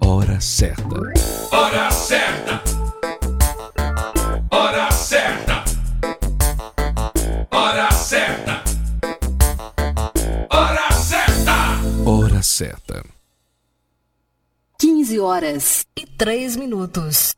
Hora certa. Hora certa. Hora certa. Hora certa. Hora certa. Hora certa. 15 horas e 3 minutos.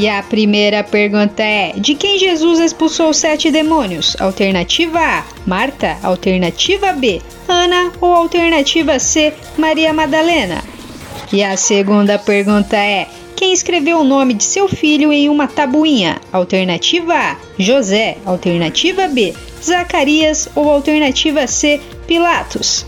E a primeira pergunta é: de quem Jesus expulsou sete demônios? Alternativa A, Marta. Alternativa B, Ana. Ou alternativa C, Maria Madalena? E a segunda pergunta é: quem escreveu o nome de seu filho em uma tabuinha? Alternativa A, José. Alternativa B, Zacarias. Ou alternativa C, Pilatos?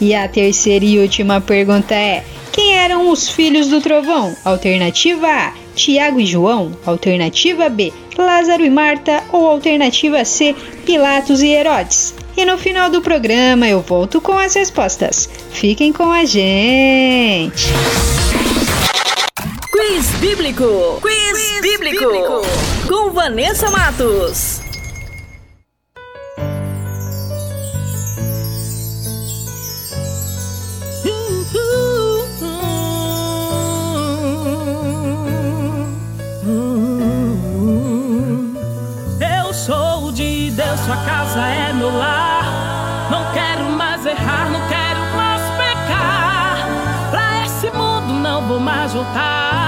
E a terceira e última pergunta é: quem eram os filhos do trovão? Alternativa A, Tiago e João, alternativa B, Lázaro e Marta ou alternativa C, Pilatos e Herodes. E no final do programa eu volto com as respostas. Fiquem com a gente! Quiz Bíblico! Quiz, Quiz bíblico. bíblico! Com Vanessa Matos. casa é meu lar. Não quero mais errar, não quero mais pecar. Pra esse mundo não vou mais voltar.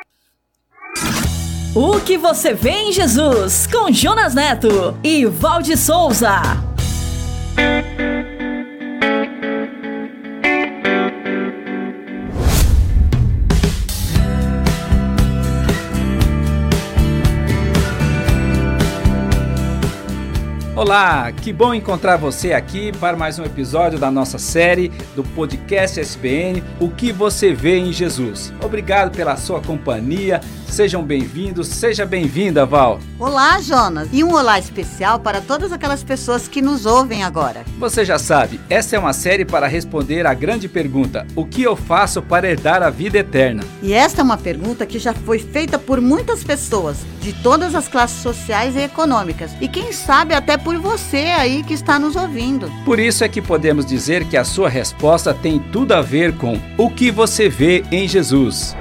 O que você vê em Jesus com Jonas Neto e Valde Souza. Olá, que bom encontrar você aqui para mais um episódio da nossa série do podcast SBN O que você vê em Jesus. Obrigado pela sua companhia. Sejam bem-vindos, seja bem-vinda, Val. Olá, Jonas, e um olá especial para todas aquelas pessoas que nos ouvem agora. Você já sabe, essa é uma série para responder à grande pergunta: o que eu faço para herdar a vida eterna? E esta é uma pergunta que já foi feita por muitas pessoas, de todas as classes sociais e econômicas, e quem sabe até por você aí que está nos ouvindo. Por isso é que podemos dizer que a sua resposta tem tudo a ver com o que você vê em Jesus.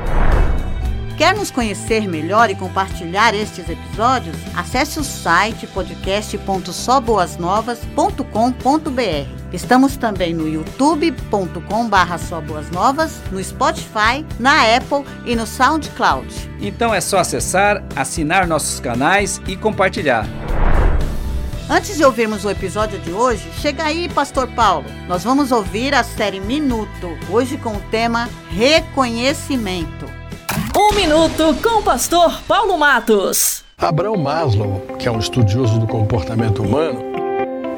Quer nos conhecer melhor e compartilhar estes episódios? Acesse o site podcast.soboasnovas.com.br. Estamos também no youtube.com/barra Novas, no Spotify, na Apple e no SoundCloud. Então é só acessar, assinar nossos canais e compartilhar. Antes de ouvirmos o episódio de hoje, chega aí, Pastor Paulo. Nós vamos ouvir a série Minuto, hoje com o tema Reconhecimento. Um minuto com o pastor Paulo Matos. Abraão Maslow, que é um estudioso do comportamento humano,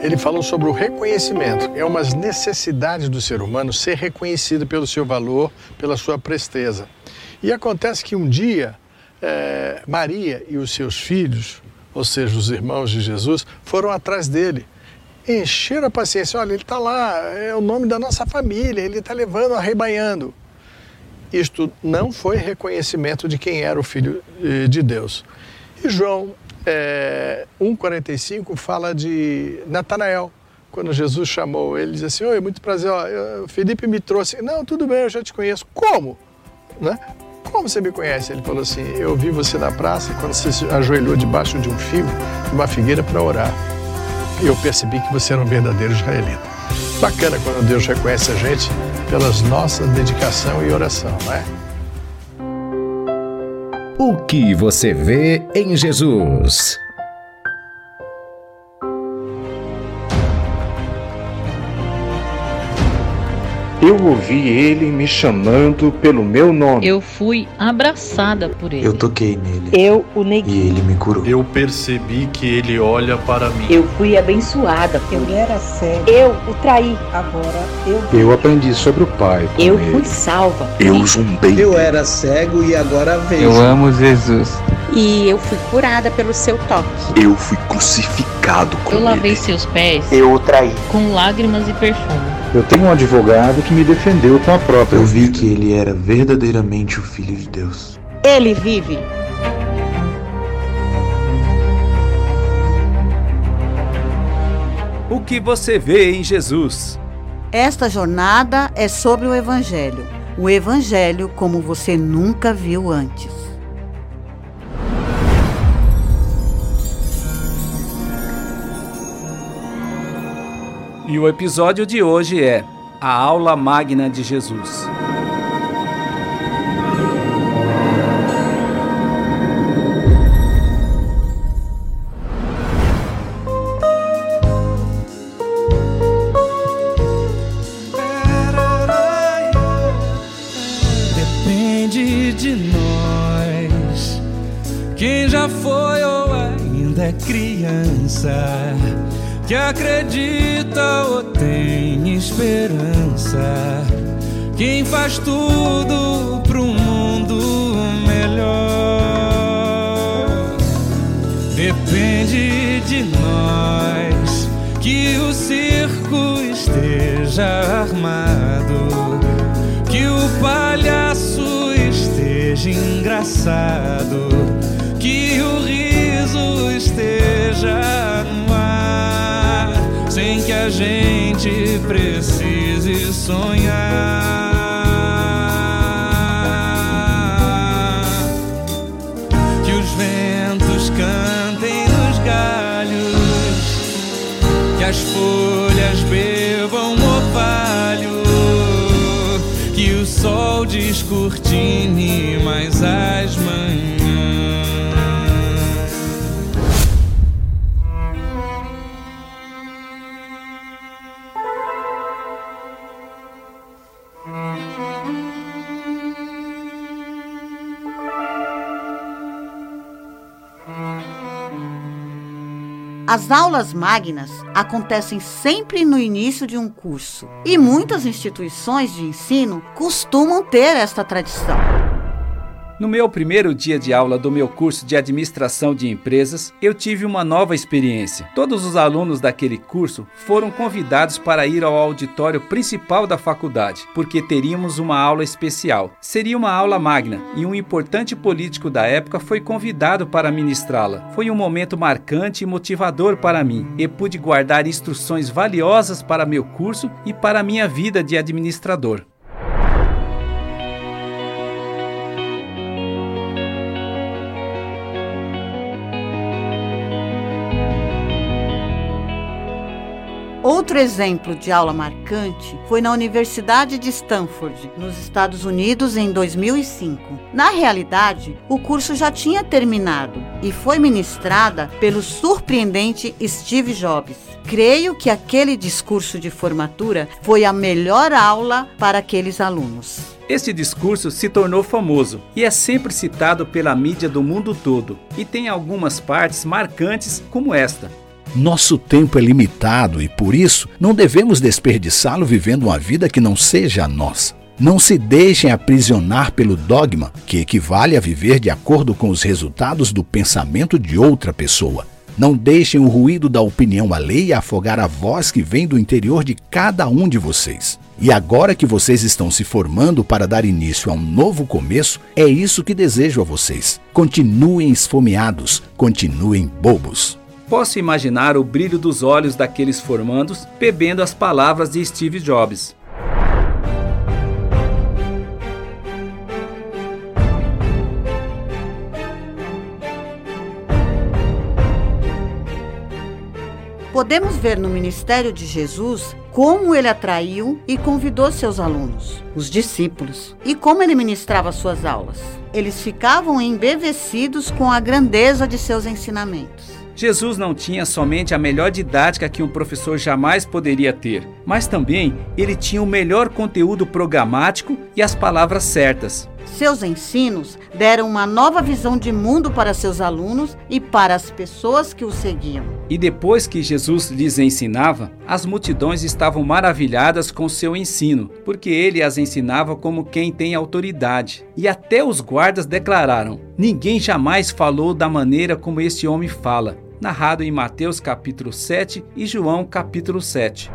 ele falou sobre o reconhecimento. É uma necessidade do ser humano ser reconhecido pelo seu valor, pela sua presteza. E acontece que um dia, é, Maria e os seus filhos, ou seja, os irmãos de Jesus, foram atrás dele. Encheram a paciência. Olha, ele está lá, é o nome da nossa família, ele está levando, arrebanhando. Isto não foi reconhecimento de quem era o Filho eh, de Deus. E João é, 1,45 fala de Natanael. Quando Jesus chamou ele, diz assim: Oi, muito prazer, ó, Felipe me trouxe. Não, tudo bem, eu já te conheço. Como? Né? Como você me conhece? Ele falou assim: Eu vi você na praça quando você se ajoelhou debaixo de um fio, de uma figueira para orar. E eu percebi que você era um verdadeiro israelita. Bacana quando Deus reconhece a gente pelas nossa dedicação e oração, não é? O que você vê em Jesus? Eu ouvi ele me chamando pelo meu nome. Eu fui abraçada por ele. Eu toquei nele. Eu o neguei. E ele me curou. Eu percebi que ele olha para mim. Eu fui abençoada por Eu era cego. Eu o traí. Agora eu Eu aprendi sobre o Pai. com Eu ele. fui salva. Eu zumbei. Eu era cego e agora vejo. Eu amo Jesus. E eu fui curada pelo seu toque. Eu fui crucificado com Eu ele. lavei seus pés Eu o traí. com lágrimas e perfume. Eu tenho um advogado que me defendeu com a própria Eu vi que ele era verdadeiramente o Filho de Deus. Ele vive. O que você vê em Jesus? Esta jornada é sobre o Evangelho. O Evangelho como você nunca viu antes. E o episódio de hoje é A Aula Magna de Jesus. Depende de nós. Quem já foi ou ainda é criança, que acredita ou tem esperança. Quem faz tudo pro mundo melhor. Depende de nós que o circo esteja armado, que o palhaço esteja engraçado, que o riso esteja a gente precise sonhar. Que os ventos cantem nos galhos, que as folhas bebam orvalho, que o sol descortine mais as manhãs. Aulas magnas acontecem sempre no início de um curso e muitas instituições de ensino costumam ter esta tradição. No meu primeiro dia de aula do meu curso de administração de empresas, eu tive uma nova experiência. Todos os alunos daquele curso foram convidados para ir ao auditório principal da faculdade, porque teríamos uma aula especial. Seria uma aula magna e um importante político da época foi convidado para ministrá-la. Foi um momento marcante e motivador para mim e pude guardar instruções valiosas para meu curso e para minha vida de administrador. Outro exemplo de aula marcante foi na Universidade de Stanford, nos Estados Unidos, em 2005. Na realidade, o curso já tinha terminado e foi ministrada pelo surpreendente Steve Jobs. Creio que aquele discurso de formatura foi a melhor aula para aqueles alunos. Este discurso se tornou famoso e é sempre citado pela mídia do mundo todo, e tem algumas partes marcantes como esta. Nosso tempo é limitado e, por isso, não devemos desperdiçá-lo vivendo uma vida que não seja a nossa. Não se deixem aprisionar pelo dogma, que equivale a viver de acordo com os resultados do pensamento de outra pessoa. Não deixem o ruído da opinião alheia afogar a voz que vem do interior de cada um de vocês. E agora que vocês estão se formando para dar início a um novo começo, é isso que desejo a vocês. Continuem esfomeados, continuem bobos. Posso imaginar o brilho dos olhos daqueles formandos bebendo as palavras de Steve Jobs. Podemos ver no ministério de Jesus como ele atraiu e convidou seus alunos, os discípulos, e como ele ministrava suas aulas. Eles ficavam embevecidos com a grandeza de seus ensinamentos. Jesus não tinha somente a melhor didática que um professor jamais poderia ter, mas também ele tinha o melhor conteúdo programático e as palavras certas. Seus ensinos deram uma nova visão de mundo para seus alunos e para as pessoas que o seguiam. E depois que Jesus lhes ensinava, as multidões estavam maravilhadas com seu ensino, porque ele as ensinava como quem tem autoridade. E até os guardas declararam: Ninguém jamais falou da maneira como este homem fala. Narrado em Mateus capítulo 7 e João capítulo 7.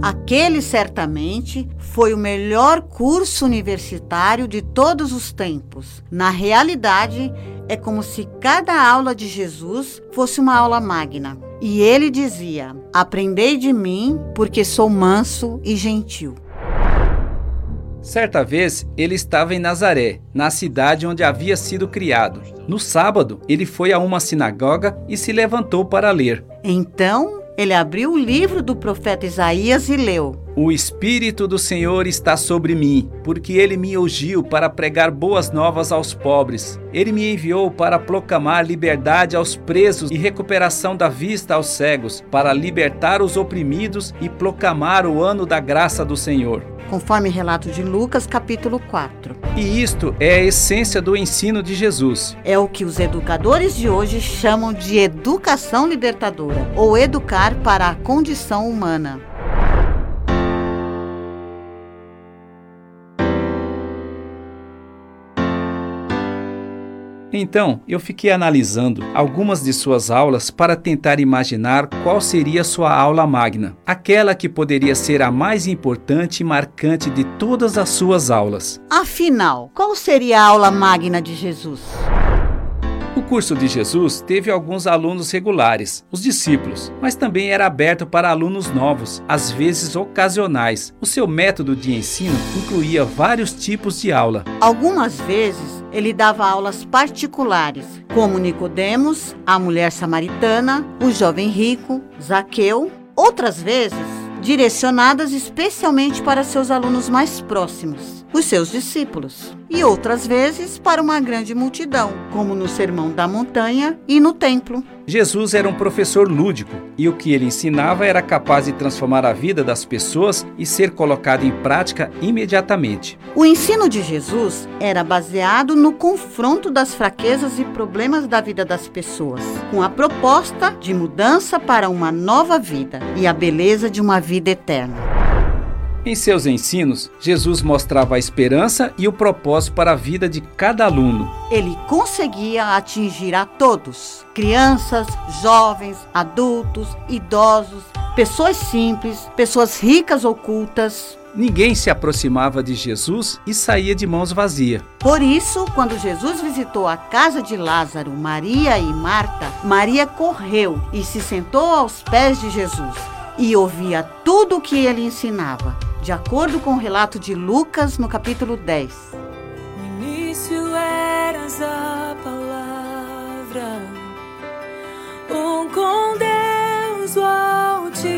Aquele certamente foi o melhor curso universitário de todos os tempos. Na realidade, é como se cada aula de Jesus fosse uma aula magna. E ele dizia: Aprendei de mim, porque sou manso e gentil. Certa vez, ele estava em Nazaré, na cidade onde havia sido criado. No sábado, ele foi a uma sinagoga e se levantou para ler. Então, ele abriu o livro do profeta Isaías e leu: O Espírito do Senhor está sobre mim, porque ele me ungiu para pregar boas novas aos pobres. Ele me enviou para proclamar liberdade aos presos e recuperação da vista aos cegos, para libertar os oprimidos e proclamar o ano da graça do Senhor. Conforme relato de Lucas, capítulo 4. E isto é a essência do ensino de Jesus. É o que os educadores de hoje chamam de educação libertadora, ou educar para a condição humana. Então, eu fiquei analisando algumas de suas aulas para tentar imaginar qual seria sua aula magna, aquela que poderia ser a mais importante e marcante de todas as suas aulas. Afinal, qual seria a aula magna de Jesus? O curso de Jesus teve alguns alunos regulares, os discípulos, mas também era aberto para alunos novos, às vezes ocasionais. O seu método de ensino incluía vários tipos de aula. Algumas vezes ele dava aulas particulares, como Nicodemos, a mulher samaritana, o jovem rico, Zaqueu. Outras vezes, direcionadas especialmente para seus alunos mais próximos, os seus discípulos. E outras vezes para uma grande multidão, como no Sermão da Montanha e no Templo. Jesus era um professor lúdico e o que ele ensinava era capaz de transformar a vida das pessoas e ser colocado em prática imediatamente. O ensino de Jesus era baseado no confronto das fraquezas e problemas da vida das pessoas, com a proposta de mudança para uma nova vida e a beleza de uma vida eterna. Em seus ensinos, Jesus mostrava a esperança e o propósito para a vida de cada aluno. Ele conseguia atingir a todos: crianças, jovens, adultos, idosos, pessoas simples, pessoas ricas ou cultas. Ninguém se aproximava de Jesus e saía de mãos vazias. Por isso, quando Jesus visitou a casa de Lázaro, Maria e Marta, Maria correu e se sentou aos pés de Jesus e ouvia tudo o que ele ensinava, de acordo com o relato de Lucas no capítulo 10. No início eras a palavra, um com Deus o Altíssimo.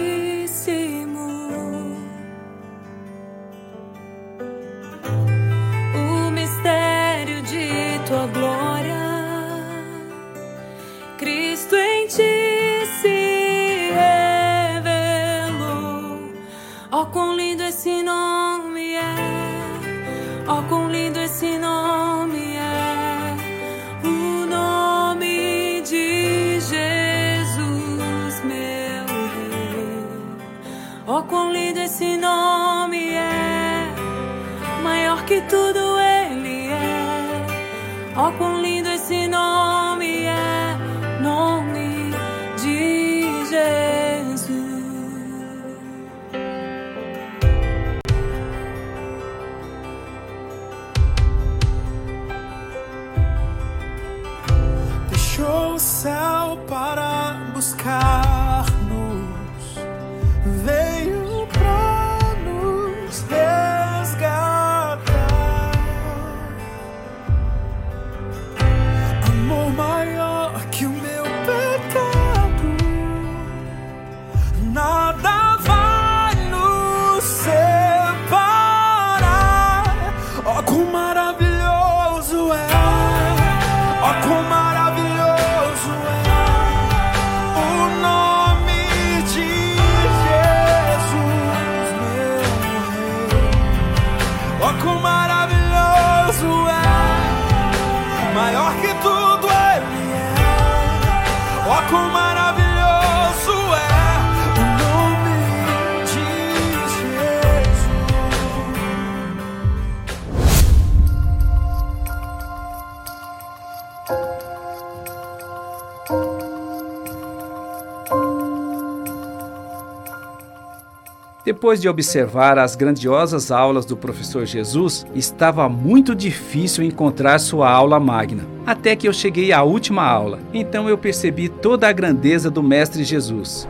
O mistério de tua glória, Cristo em ti se Oh, quão lindo esse nome é! Oh, quão lindo esse nome é! O nome de Jesus, meu Rei. Oh, quão lindo esse nome é! Maior que tudo ele é. Oh, quão lindo esse céu para buscar-nos, Depois de observar as grandiosas aulas do professor Jesus, estava muito difícil encontrar sua aula magna. Até que eu cheguei à última aula. Então eu percebi toda a grandeza do Mestre Jesus.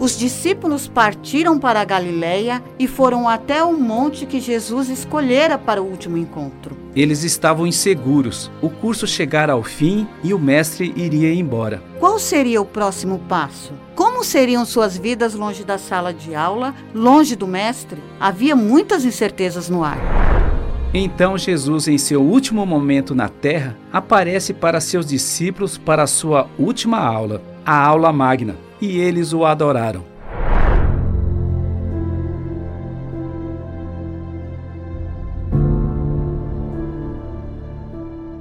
Os discípulos partiram para a Galiléia e foram até o monte que Jesus escolhera para o último encontro. Eles estavam inseguros. O curso chegara ao fim e o mestre iria embora. Qual seria o próximo passo? Como seriam suas vidas longe da sala de aula, longe do mestre? Havia muitas incertezas no ar. Então Jesus, em seu último momento na terra, aparece para seus discípulos para a sua última aula, a aula magna, e eles o adoraram.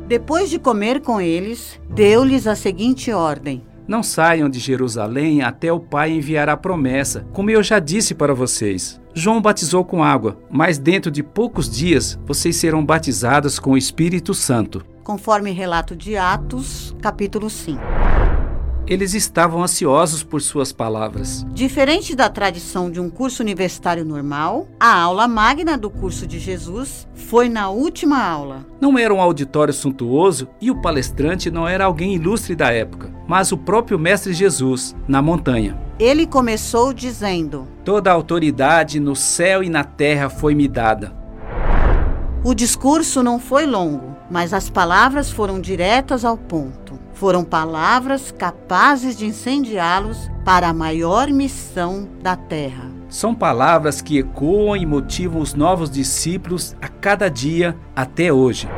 Depois de comer com eles, deu-lhes a seguinte ordem: Não saiam de Jerusalém até o Pai enviar a promessa, como eu já disse para vocês. João batizou com água, mas dentro de poucos dias vocês serão batizados com o Espírito Santo. conforme relato de Atos, capítulo 5. Eles estavam ansiosos por suas palavras. Diferente da tradição de um curso universitário normal, a aula magna do curso de Jesus foi na última aula. Não era um auditório suntuoso e o palestrante não era alguém ilustre da época, mas o próprio Mestre Jesus, na montanha. Ele começou dizendo: Toda a autoridade no céu e na terra foi-me dada. O discurso não foi longo, mas as palavras foram diretas ao ponto. Foram palavras capazes de incendiá-los para a maior missão da terra. São palavras que ecoam e motivam os novos discípulos a cada dia até hoje.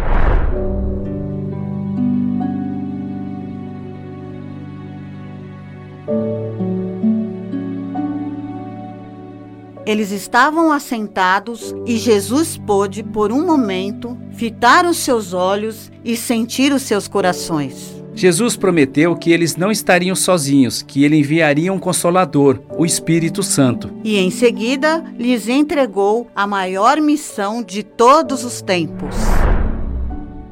Eles estavam assentados e Jesus pôde, por um momento, fitar os seus olhos e sentir os seus corações. Jesus prometeu que eles não estariam sozinhos, que ele enviaria um consolador, o Espírito Santo. E em seguida lhes entregou a maior missão de todos os tempos.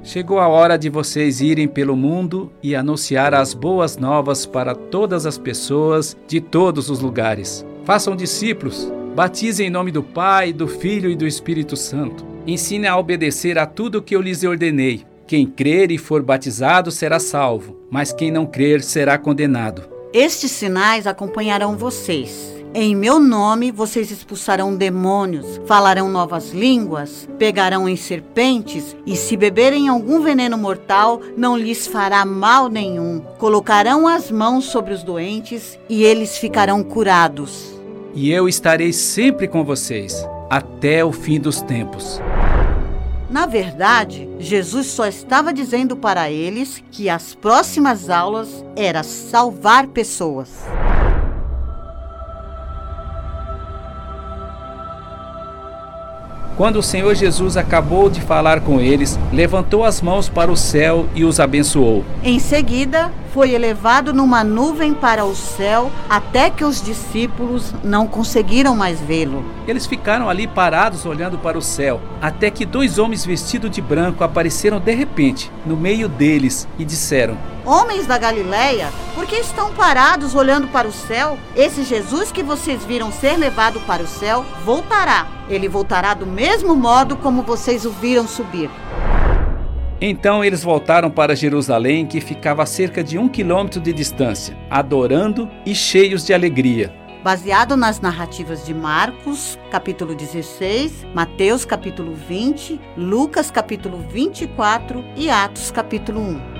Chegou a hora de vocês irem pelo mundo e anunciar as boas novas para todas as pessoas de todos os lugares. Façam discípulos, batizem em nome do Pai, do Filho e do Espírito Santo. Ensinem a obedecer a tudo o que eu lhes ordenei. Quem crer e for batizado será salvo, mas quem não crer será condenado. Estes sinais acompanharão vocês. Em meu nome vocês expulsarão demônios, falarão novas línguas, pegarão em serpentes, e se beberem algum veneno mortal, não lhes fará mal nenhum. Colocarão as mãos sobre os doentes e eles ficarão curados. E eu estarei sempre com vocês, até o fim dos tempos. Na verdade, Jesus só estava dizendo para eles que as próximas aulas era salvar pessoas. Quando o Senhor Jesus acabou de falar com eles, levantou as mãos para o céu e os abençoou. Em seguida, foi elevado numa nuvem para o céu até que os discípulos não conseguiram mais vê-lo. Eles ficaram ali parados olhando para o céu, até que dois homens vestidos de branco apareceram de repente no meio deles e disseram: Homens da Galileia, por que estão parados olhando para o céu? Esse Jesus que vocês viram ser levado para o céu voltará. Ele voltará do mesmo modo como vocês o viram subir. Então eles voltaram para Jerusalém, que ficava a cerca de um quilômetro de distância, adorando e cheios de alegria. Baseado nas narrativas de Marcos, capítulo 16, Mateus, capítulo 20, Lucas, capítulo 24 e Atos, capítulo 1.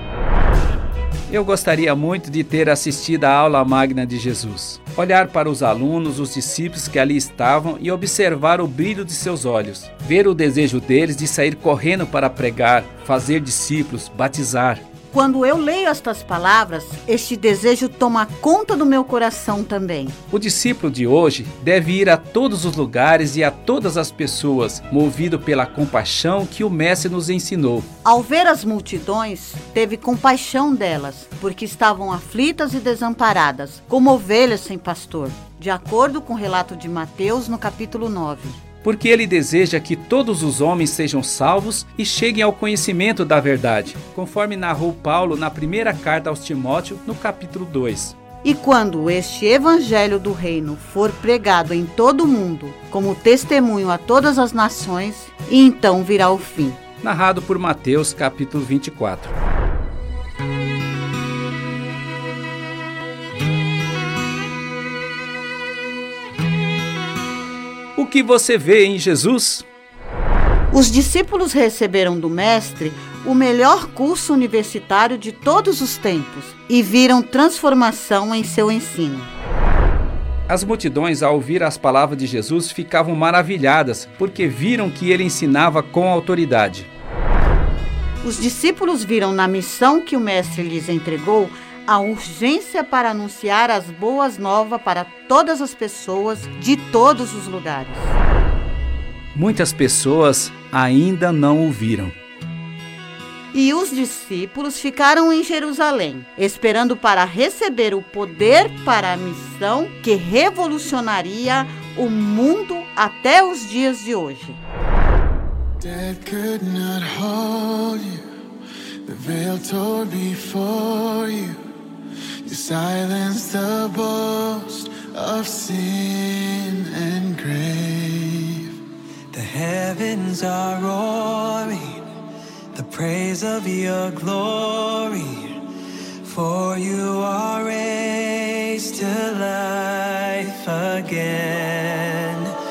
Eu gostaria muito de ter assistido à aula magna de Jesus. Olhar para os alunos, os discípulos que ali estavam e observar o brilho de seus olhos. Ver o desejo deles de sair correndo para pregar, fazer discípulos, batizar. Quando eu leio estas palavras, este desejo toma conta do meu coração também. O discípulo de hoje deve ir a todos os lugares e a todas as pessoas, movido pela compaixão que o Mestre nos ensinou. Ao ver as multidões, teve compaixão delas, porque estavam aflitas e desamparadas, como ovelhas sem pastor, de acordo com o relato de Mateus no capítulo 9 porque ele deseja que todos os homens sejam salvos e cheguem ao conhecimento da verdade, conforme narrou Paulo na primeira carta aos Timóteo, no capítulo 2. E quando este evangelho do reino for pregado em todo o mundo, como testemunho a todas as nações, então virá o fim. Narrado por Mateus, capítulo 24. Que você vê em Jesus? Os discípulos receberam do Mestre o melhor curso universitário de todos os tempos e viram transformação em seu ensino. As multidões, ao ouvir as palavras de Jesus, ficavam maravilhadas, porque viram que ele ensinava com autoridade. Os discípulos viram na missão que o Mestre lhes entregou a urgência para anunciar as boas novas para todas as pessoas de todos os lugares. Muitas pessoas ainda não o viram. E os discípulos ficaram em Jerusalém, esperando para receber o poder para a missão que revolucionaria o mundo até os dias de hoje. Dead could not hold you. The veil tore before you. You silenced the boast of sin and grave. The heavens are roaring, the praise of your glory. For you are raised to life again.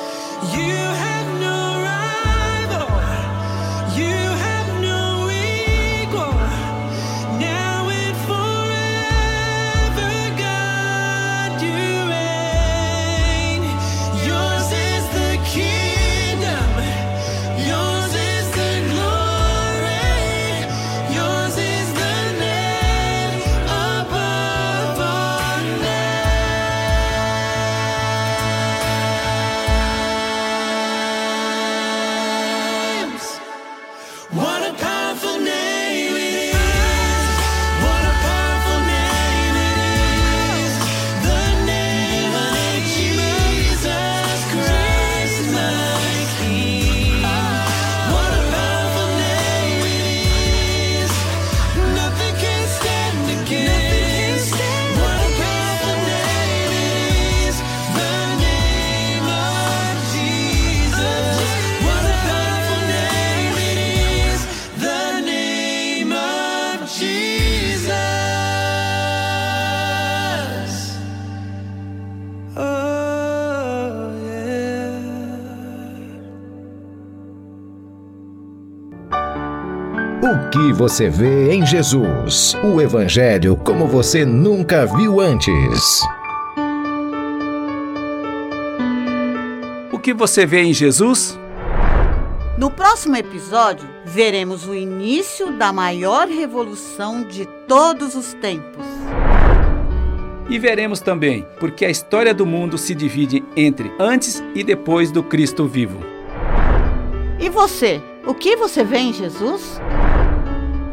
Você vê em Jesus? O Evangelho como você nunca viu antes. O que você vê em Jesus? No próximo episódio, veremos o início da maior revolução de todos os tempos. E veremos também porque a história do mundo se divide entre antes e depois do Cristo vivo. E você? O que você vê em Jesus?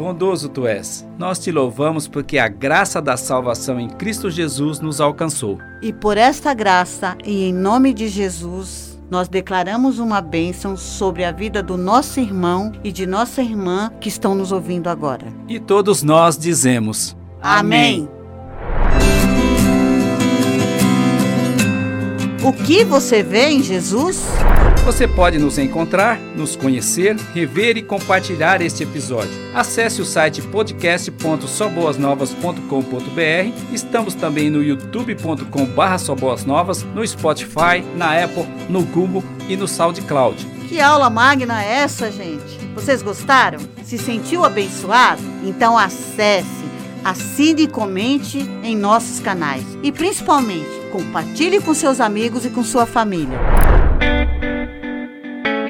bondoso tu és, nós te louvamos porque a graça da salvação em Cristo Jesus nos alcançou. E por esta graça e em nome de Jesus, nós declaramos uma bênção sobre a vida do nosso irmão e de nossa irmã que estão nos ouvindo agora. E todos nós dizemos: Amém. O que você vê em Jesus? Você pode nos encontrar, nos conhecer, rever e compartilhar este episódio. Acesse o site podcast.soboasnovas.com.br. Estamos também no youtube.com/soboasnovas, no Spotify, na Apple, no Google e no SoundCloud. Que aula magna é essa, gente? Vocês gostaram? Se sentiu abençoado? Então acesse, assine e comente em nossos canais. E principalmente, compartilhe com seus amigos e com sua família.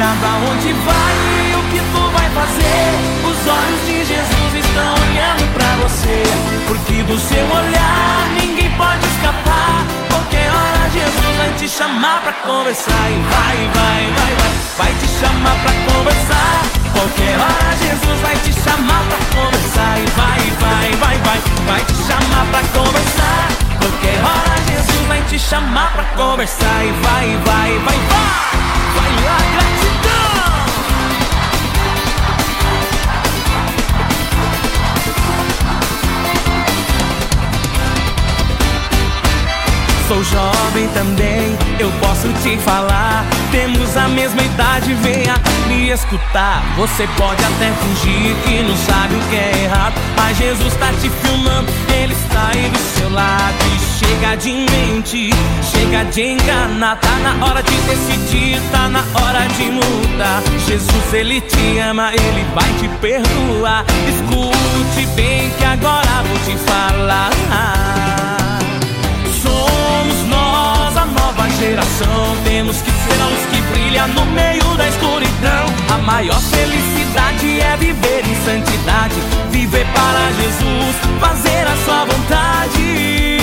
Cuidado aonde vai e o que tu vai fazer. Os olhos de Jesus estão olhando pra você. Porque do seu olhar ninguém pode escapar. Qualquer hora Jesus vai te chamar pra conversar. E vai, vai, vai, vai. Vai te chamar pra conversar. Qualquer hora Jesus vai te chamar pra conversar. E vai, vai, vai, vai. Vai te chamar pra conversar. Chamar pra conversar. E vai, vai, vai, vai. Vai lá, gratidão! Sou jovem também, eu posso te falar. Temos a mesma idade, venha me escutar. Você pode até fingir que não sabe o que é errado. Mas Jesus tá te filmando, ele está aí do seu lado. E chega de mente, chega de enganar. Tá na hora de decidir, tá na hora de mudar. Jesus, ele te ama, ele vai te perdoar. Escute bem que agora vou te falar. Geração. Temos que ser a luz que brilha no meio da escuridão. A maior felicidade é viver em santidade. Viver para Jesus, fazer a sua vontade.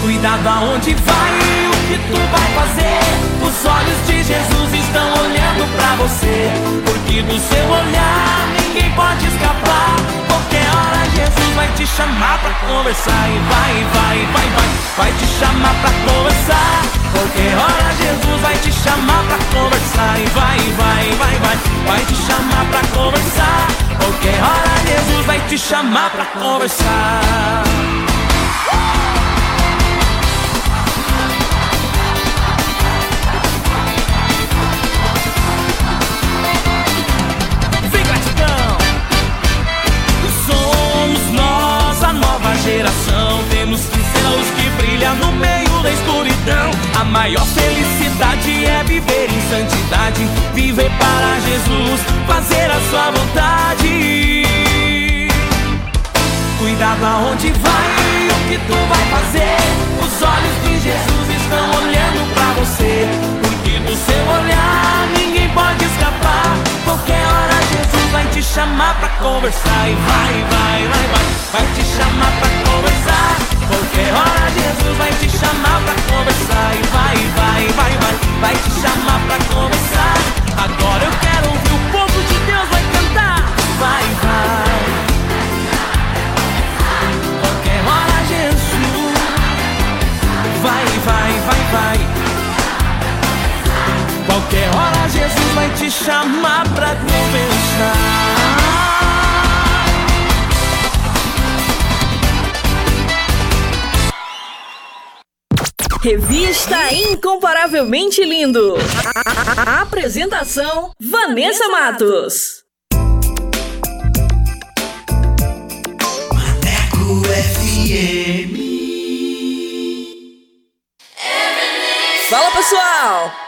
Cuidado aonde vai, o que tu vai fazer. Os olhos de Jesus estão olhando pra você. Porque do seu olhar ninguém pode escapar. Qualquer hora Jesus vai te chamar pra conversar. E vai, vai, vai, vai, vai te chamar pra conversar. Qualquer hora Jesus vai te chamar pra conversar. E vai, vai, vai, vai, vai te chamar pra conversar. Qualquer hora Jesus vai te chamar pra conversar. Geração. Temos luz que brilha no meio da escuridão. A maior felicidade é viver em santidade. Viver para Jesus, fazer a sua vontade. Cuidado aonde vai, o que tu vai fazer. Os olhos de Jesus estão olhando pra você. Porque do seu olhar ninguém pode Qualquer hora Jesus vai te chamar pra conversar. E vai, vai, vai, vai, vai te chamar pra conversar. Qualquer hora Jesus vai te chamar pra conversar. E vai, vai, vai, vai, vai te chamar pra conversar. Agora eu quero ouvir o povo de Deus vai cantar. Vai, vai. Qualquer hora Jesus vai, vai, vai, vai. Qualquer hora Jesus vai te chamar pra conversar. Revista Incomparavelmente Lindo. A- Apresentação: Vanessa Matos. Maneco FM. Fala pessoal!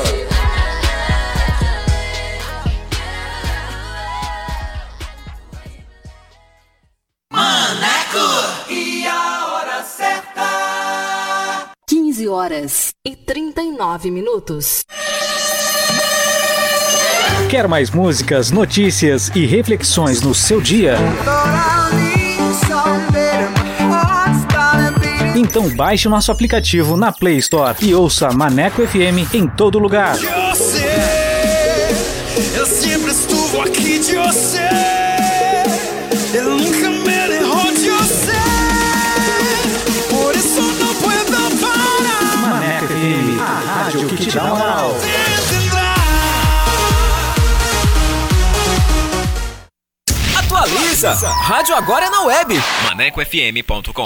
Maneco. E a hora certa. 15 horas e 39 minutos. Quer mais músicas, notícias e reflexões no seu dia? Então baixe o nosso aplicativo na Play Store e ouça Maneco FM em todo lugar. Você, eu sempre estuve aqui de você. Eu nunca me de você. Por isso não puedo parar. Maneco FM, a rádio que te dá moral. Atualiza! Rádio agora é na web. ManecoFM.com.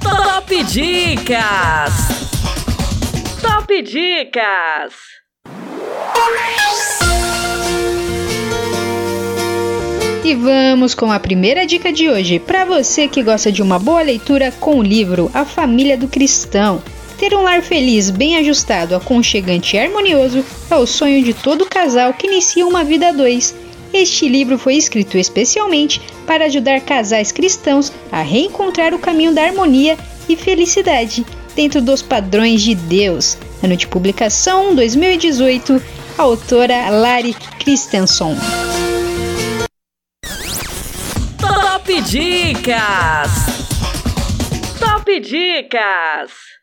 Top Dicas! Top Dicas! E vamos com a primeira dica de hoje, para você que gosta de uma boa leitura com o livro A Família do Cristão. Ter um lar feliz, bem ajustado, aconchegante e harmonioso é o sonho de todo casal que inicia uma vida a dois. Este livro foi escrito especialmente para ajudar casais cristãos a reencontrar o caminho da harmonia e felicidade dentro dos padrões de Deus. Ano de publicação 2018, autora Lari Christensen. Top Dicas! Top Dicas!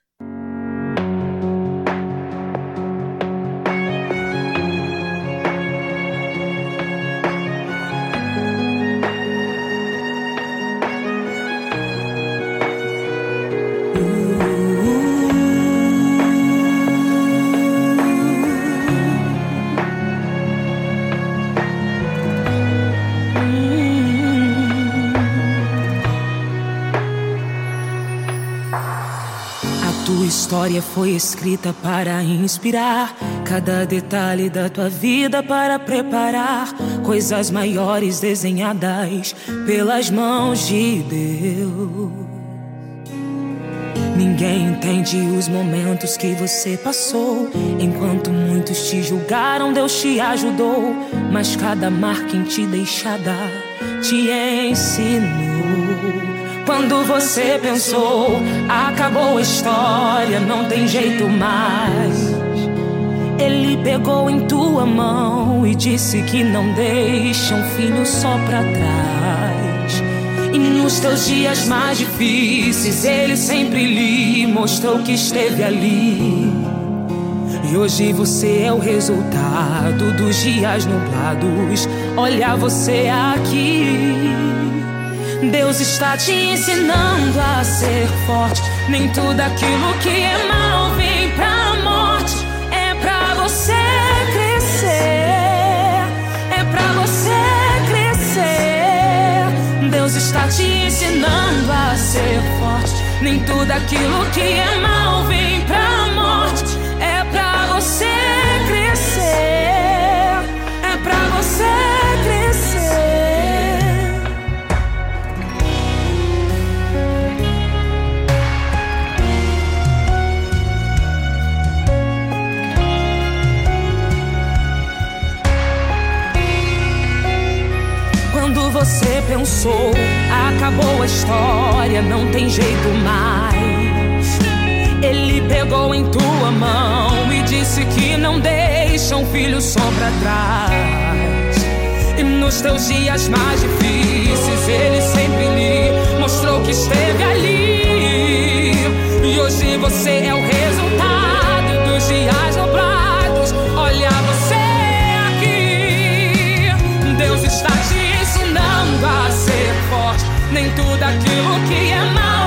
História foi escrita para inspirar cada detalhe da tua vida para preparar coisas maiores desenhadas pelas mãos de Deus. Ninguém entende os momentos que você passou. Enquanto muitos te julgaram, Deus te ajudou. Mas cada marca em ti deixada te ensinou. Quando você pensou, acabou a história, não tem jeito mais. Ele pegou em tua mão e disse que não deixa um filho só pra trás. E nos teus dias mais difíceis, ele sempre lhe mostrou que esteve ali. E hoje você é o resultado dos dias nublados. Olha você aqui. Deus está te ensinando a ser forte. Nem tudo aquilo que é mal vem pra morte. É pra você crescer. É pra você crescer. Deus está te ensinando a ser forte. Nem tudo aquilo que é mal vem pra morte. Pensou, acabou a história, não tem jeito mais. Ele pegou em tua mão e disse que não deixa um filho só pra trás. E nos teus dias mais difíceis, ele sempre lhe mostrou que esteve ali. E hoje você é o resultado dos dias nublados. Olha você aqui, Deus está te ensinando a ser forte. Nem tudo aquilo que é mal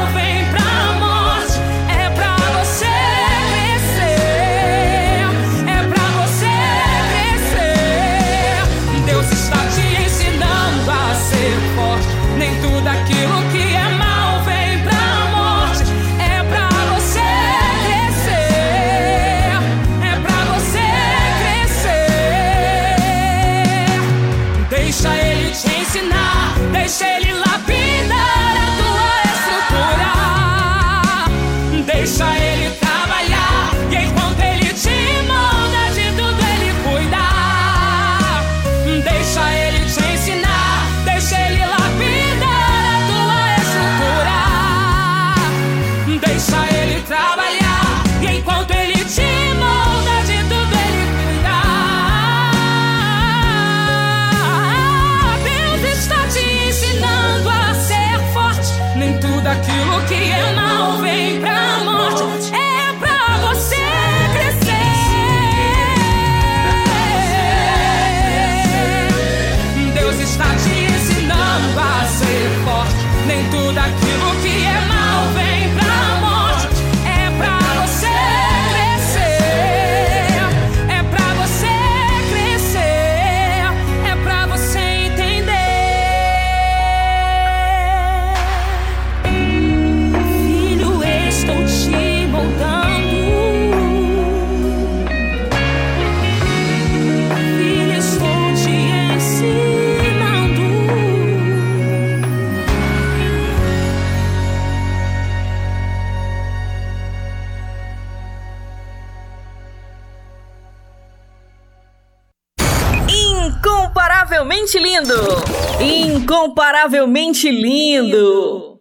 lindo! Incomparavelmente lindo!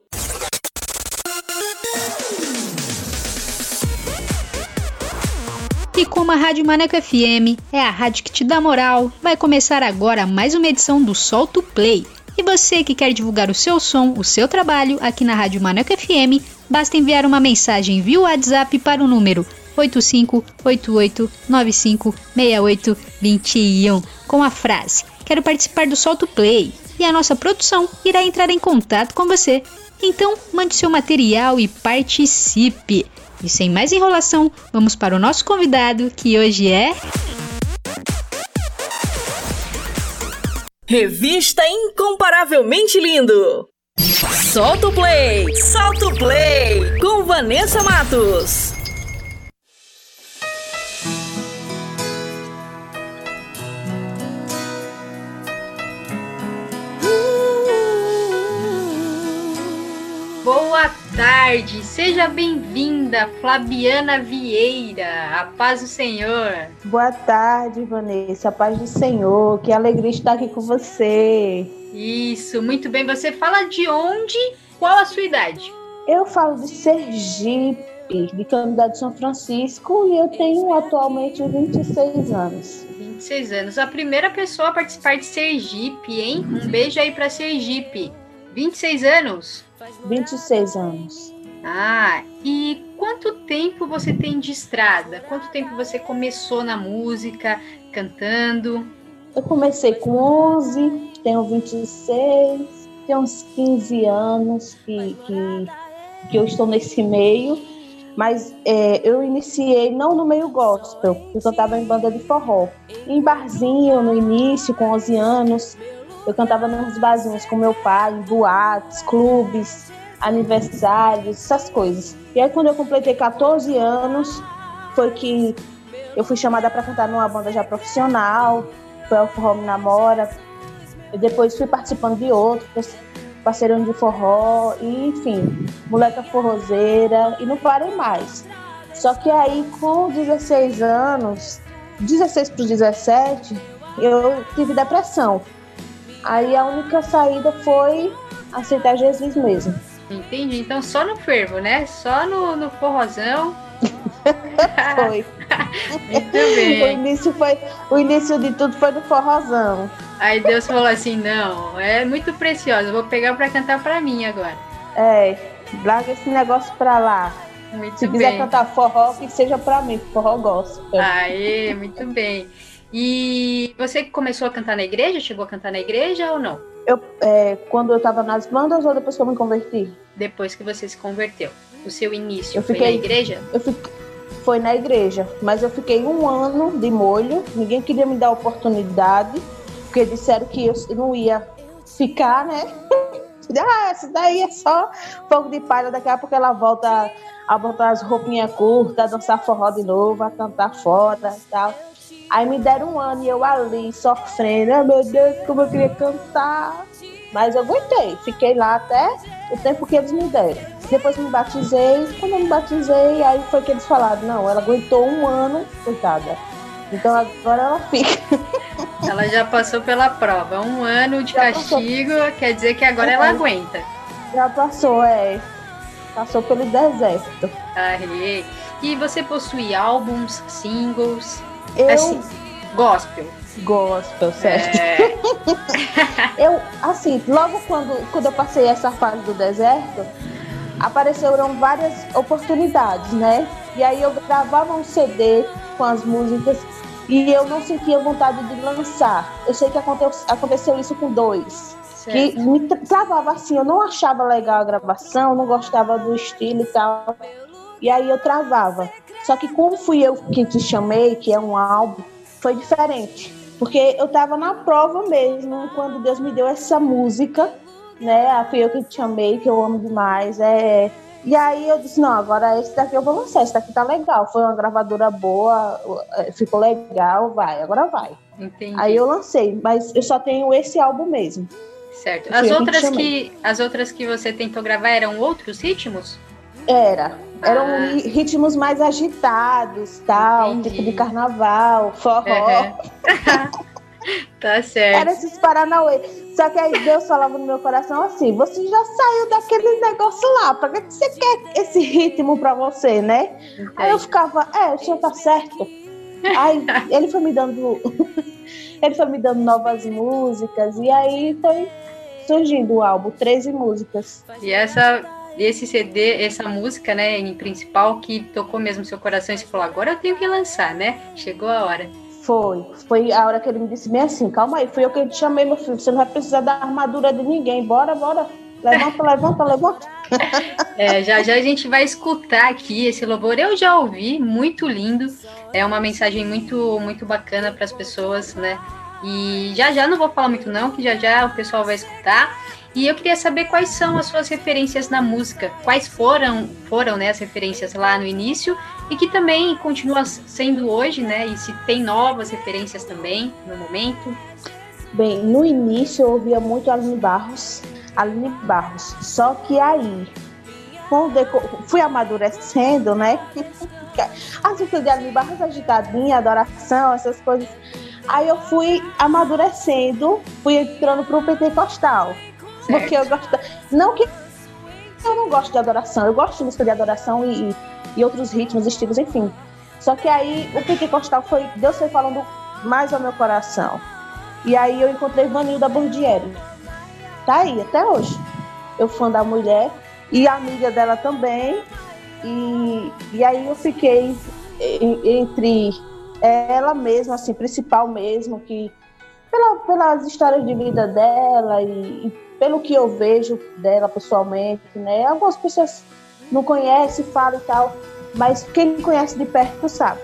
E como a Rádio Maneco FM é a rádio que te dá moral, vai começar agora mais uma edição do Solto Play. E você que quer divulgar o seu som, o seu trabalho aqui na Rádio Maneco FM, basta enviar uma mensagem via WhatsApp para o número 8588956821 com a frase Quero participar do Solto Play e a nossa produção irá entrar em contato com você. Então, mande seu material e participe. E sem mais enrolação, vamos para o nosso convidado, que hoje é. Revista Incomparavelmente Lindo. Solta o play! Solta o play! Com Vanessa Matos. Tarde, seja bem-vinda, Flaviana Vieira. A paz do Senhor. Boa tarde, Vanessa. A paz do Senhor. Que alegria estar aqui com você. Isso, muito bem. Você fala de onde? Qual a sua idade? Eu falo de Sergipe, de Candidato de São Francisco, e eu tenho atualmente 26 anos. 26 anos. A primeira pessoa a participar de Sergipe, hein? Um beijo aí para Sergipe. 26 anos? 26 anos. Ah, e quanto tempo você tem de estrada? Quanto tempo você começou na música, cantando? Eu comecei com 11, tenho 26, tenho uns 15 anos que, que, que eu estou nesse meio, mas é, eu iniciei não no meio gospel, eu cantava em banda de forró. Em barzinho, no início, com 11 anos, eu cantava nos barzinhos com meu pai, em boates, clubes, aniversários, essas coisas. E aí, quando eu completei 14 anos, foi que eu fui chamada para cantar numa banda já profissional, foi o Forró Me Namora. E depois fui participando de outros, parceirão de forró, e, enfim, moleca forrozeira, e não parei mais. Só que aí, com 16 anos, 16 para 17, eu tive depressão. Aí a única saída foi aceitar Jesus mesmo. Entendi. Então só no fervo, né? Só no, no forrozão. foi. Muito bem. O início, foi, o início de tudo foi no forrozão. Aí Deus falou assim: não, é muito preciosa, vou pegar para cantar para mim agora. É, larga esse negócio pra lá. Muito Se bem. quiser cantar forró, que seja pra mim, forró gospel. Aê, muito bem. E você começou a cantar na igreja? Chegou a cantar na igreja ou não? Eu, é, quando eu tava nas bandas ou depois que eu me converti? Depois que você se converteu. O seu início Eu foi fiquei- na igreja? Eu fiquei, foi na igreja, mas eu fiquei um ano de molho, ninguém queria me dar oportunidade, porque disseram que eu não ia ficar, né? ah, essa daí é só fogo de palha, daqui a pouco ela volta a botar as roupinhas curtas, a dançar forró de novo, a cantar fora e tal. Aí me deram um ano e eu ali sofrendo, ah, meu Deus, como eu queria cantar. Mas eu aguentei, fiquei lá até o tempo que eles me deram. Depois me batizei, quando eu me batizei, aí foi que eles falaram, não, ela aguentou um ano, coitada. Então agora ela fica. Ela já passou pela prova. Um ano de castigo quer dizer que agora ela aguenta. Já passou, é. Passou pelo deserto. Aê. E você possui álbuns, singles? Eu- Assim, gospel. Gospel, certo? É. eu, assim, logo quando, quando eu passei essa fase do deserto, apareceram várias oportunidades, né? E aí eu gravava um CD com as músicas e eu não sentia vontade de lançar. Eu sei que aconte- aconteceu isso com dois. Que Certo. me tra- travava assim, eu não achava legal a gravação, não gostava do estilo e tal. E aí eu travava. Só que como fui eu que te chamei, que é um álbum, foi diferente. Porque eu tava na prova mesmo, quando Deus me deu essa música, né? Fui eu que te chamei, que eu amo demais. É... E aí eu disse, não, agora esse daqui eu vou lançar, esse daqui tá legal. Foi uma gravadora boa, eh, ficou legal, vai, agora vai. Entendi. Aí eu lancei, mas eu só tenho esse álbum mesmo. Certo. As outras que, as outras que você tentou gravar eram outros ritmos? Era. Eram Ah. ri- ritmos mais agitados, tal, Entendi. tipo de carnaval, forró. Uhum. Tá certo. Era esses Paranauê. Só que aí Deus falava no meu coração assim: você já saiu daquele negócio lá, pra que você quer esse ritmo pra você, né? Entendi. Aí eu ficava, é, o senhor tá certo. Aí ele foi me dando. ele foi me dando novas músicas, e aí foi surgindo o álbum, 13 músicas. E essa esse CD, essa música, né, em principal, que tocou mesmo seu coração e você falou, agora eu tenho que lançar, né? Chegou a hora. Foi. Foi a hora que ele me disse bem assim, calma aí, foi eu que te chamei, meu filho, você não vai precisar da armadura de ninguém, bora, bora. Levanta, levanta, levanta. É, já já a gente vai escutar aqui esse louvor. Eu já ouvi, muito lindo. É uma mensagem muito muito bacana para as pessoas, né? E já já não vou falar muito não, que já já o pessoal vai escutar. E eu queria saber quais são as suas referências na música, quais foram foram né, as referências lá no início e que também continua sendo hoje, né? E se tem novas referências também no momento. Bem, no início eu ouvia muito Aline Barros, Aline Barros. Só que aí, quando fui amadurecendo, né? As músicas de Aline Barros, agitadinha, adoração, essas coisas. Aí eu fui amadurecendo, fui entrando pro pentecostal. Certo. Porque eu gosto. Não que eu não gosto de adoração, eu gosto de música de adoração e, e outros ritmos, estilos, enfim. Só que aí o pentecostal foi. Deus foi falando mais ao meu coração. E aí eu encontrei Vanilda Bordieri. Tá aí, até hoje. Eu fã da mulher e amiga dela também. E, e aí eu fiquei entre ela mesma, assim, principal mesmo, que pela, pelas histórias de vida dela e, e pelo que eu vejo dela pessoalmente, né? Algumas pessoas não conhecem, falam e tal, mas quem conhece de perto sabe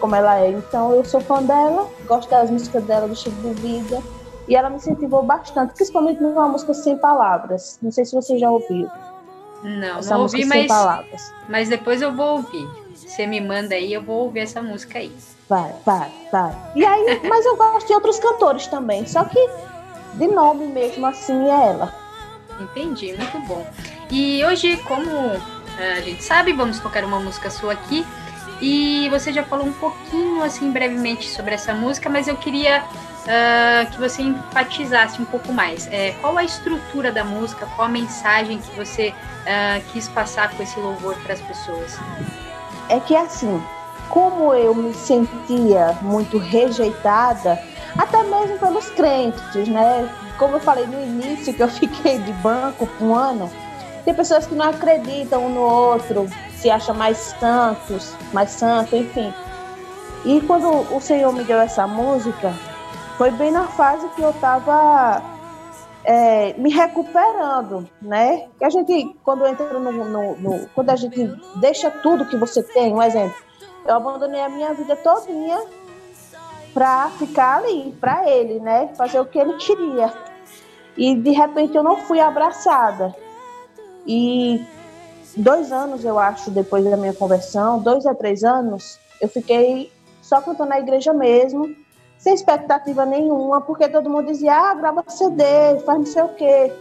como ela é. Então eu sou fã dela, gosto das músicas dela, do estilo de vida, e ela me incentivou bastante, principalmente numa música sem palavras. Não sei se você já ouviu. Não, essa não ouvi, mas, palavras. mas depois eu vou ouvir. Você me manda aí, eu vou ouvir essa música aí. Vai, vai, vai. E aí, mas eu gosto de outros cantores também, só que de nome mesmo assim é ela. Entendi, muito bom. E hoje, como eh, a gente sabe, vamos tocar uma música sua aqui. E você já falou um pouquinho, assim, brevemente sobre essa música, mas eu queria uh, que você enfatizasse um pouco mais. É, qual a estrutura da música, qual a mensagem que você uh, quis passar com esse louvor para as pessoas? É que, assim, como eu me sentia muito rejeitada, até mesmo pelos crentes, né? Como eu falei no início, que eu fiquei de banco um ano, tem pessoas que não acreditam um no outro, se acham mais santos, mais santo, enfim. E quando o Senhor me deu essa música, foi bem na fase que eu estava é, me recuperando, né? Que a gente, quando entra no, no, no, quando a gente deixa tudo que você tem, um exemplo, eu abandonei a minha vida todinha para ficar ali, para ele, né? Fazer o que ele queria. E de repente eu não fui abraçada. E dois anos, eu acho, depois da minha conversão, dois a três anos, eu fiquei só cantando na igreja mesmo, sem expectativa nenhuma, porque todo mundo dizia, ah, grava CD, faz não sei o quê.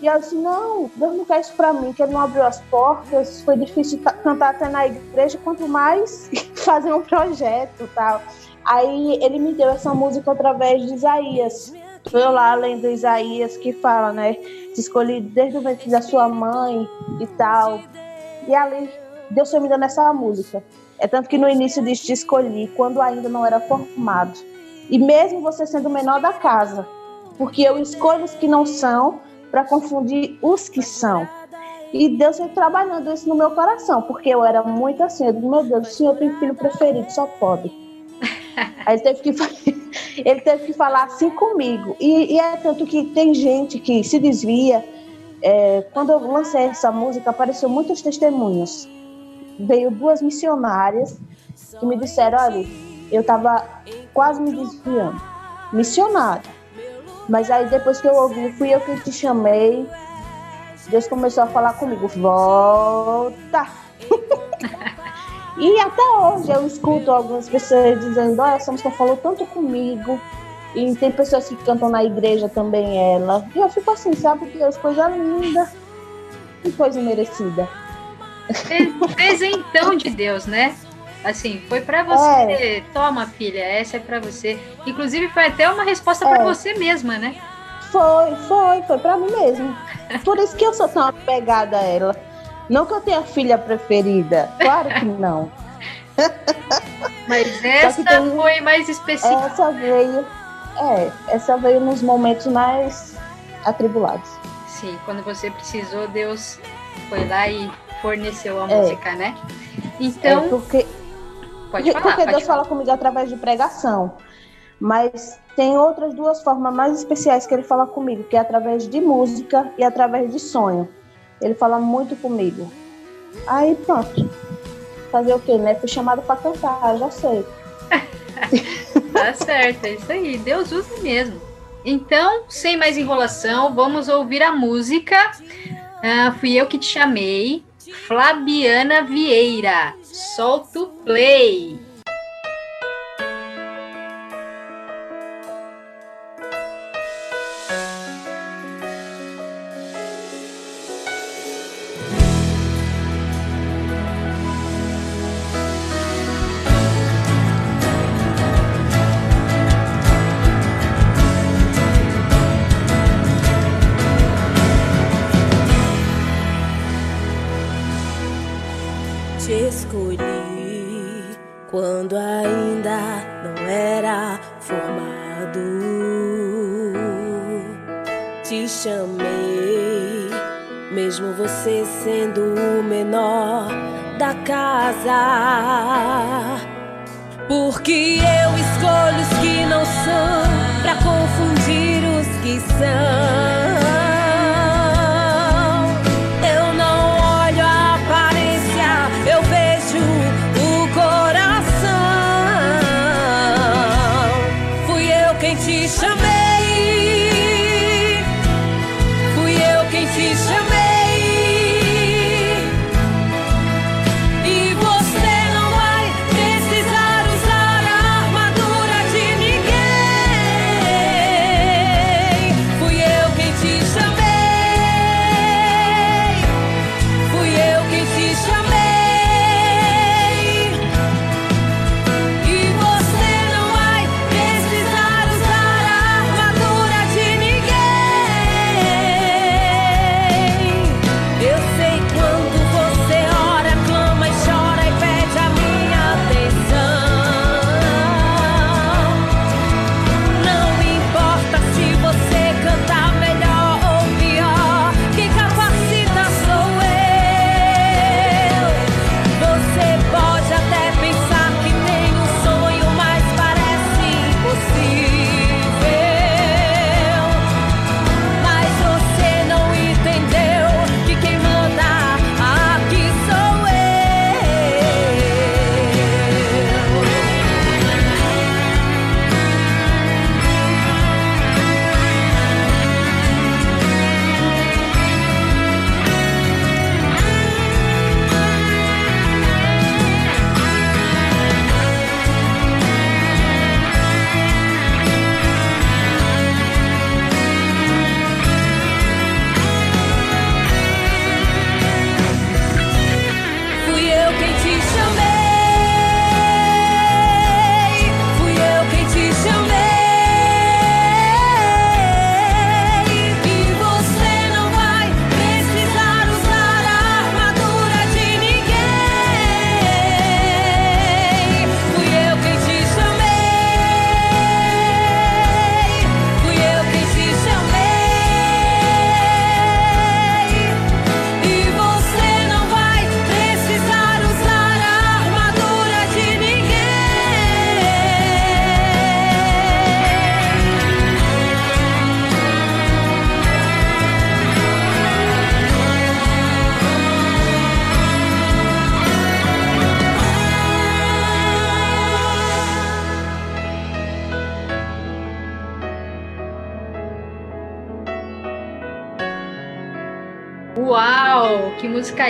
E eu disse, não, Deus não quer isso para mim, que ele não abriu as portas, foi difícil cantar até na igreja, quanto mais fazer um projeto tal. Aí ele me deu essa música através de Isaías. Foi lá lendo Isaías que fala, né? Te escolhi desde o ventre da sua mãe e tal. E ali Deus foi me dando essa música. É tanto que no início diz te escolhi, quando ainda não era formado. E mesmo você sendo o menor da casa, porque eu escolho os que não são para confundir os que são. E Deus foi trabalhando isso no meu coração, porque eu era muito assim, eu digo, meu Deus, o Senhor tem filho preferido, só pode. Aí ele teve que, ele teve que falar assim comigo. E, e é tanto que tem gente que se desvia. É, quando eu lancei essa música, apareceu muitos testemunhos. Veio duas missionárias que me disseram: olha, eu estava quase me desviando. Missionária. Mas aí depois que eu ouvi, fui eu que te chamei. Deus começou a falar comigo: volta! E até hoje eu escuto algumas pessoas dizendo: Olha, música falou tanto comigo. E tem pessoas que cantam na igreja também ela. E eu fico assim, sabe, Deus, coisa linda e coisa merecida. Presentão de Deus, né? Assim, foi para você. É. Toma, filha, essa é para você. Inclusive foi até uma resposta é. para você mesma, né? Foi, foi, foi para mim mesmo. Por isso que eu sou tão apegada a ela. Não que eu tenha filha preferida, claro que não. Mas essa tem, foi mais específica. Essa veio, é, essa veio nos momentos mais atribulados. Sim, quando você precisou, Deus foi lá e forneceu a é. música, né? Então. É porque, pode falar, porque pode Deus falar. fala comigo através de pregação. Mas tem outras duas formas mais especiais que ele fala comigo, que é através de música e através de sonho. Ele fala muito comigo. Aí pronto. Fazer o quê, né? Fui chamado para cantar, já sei. tá certo, é isso aí. Deus usa mesmo. Então, sem mais enrolação, vamos ouvir a música. Uh, fui eu que te chamei. Flabiana Vieira. Solta o play. Confundir os que são.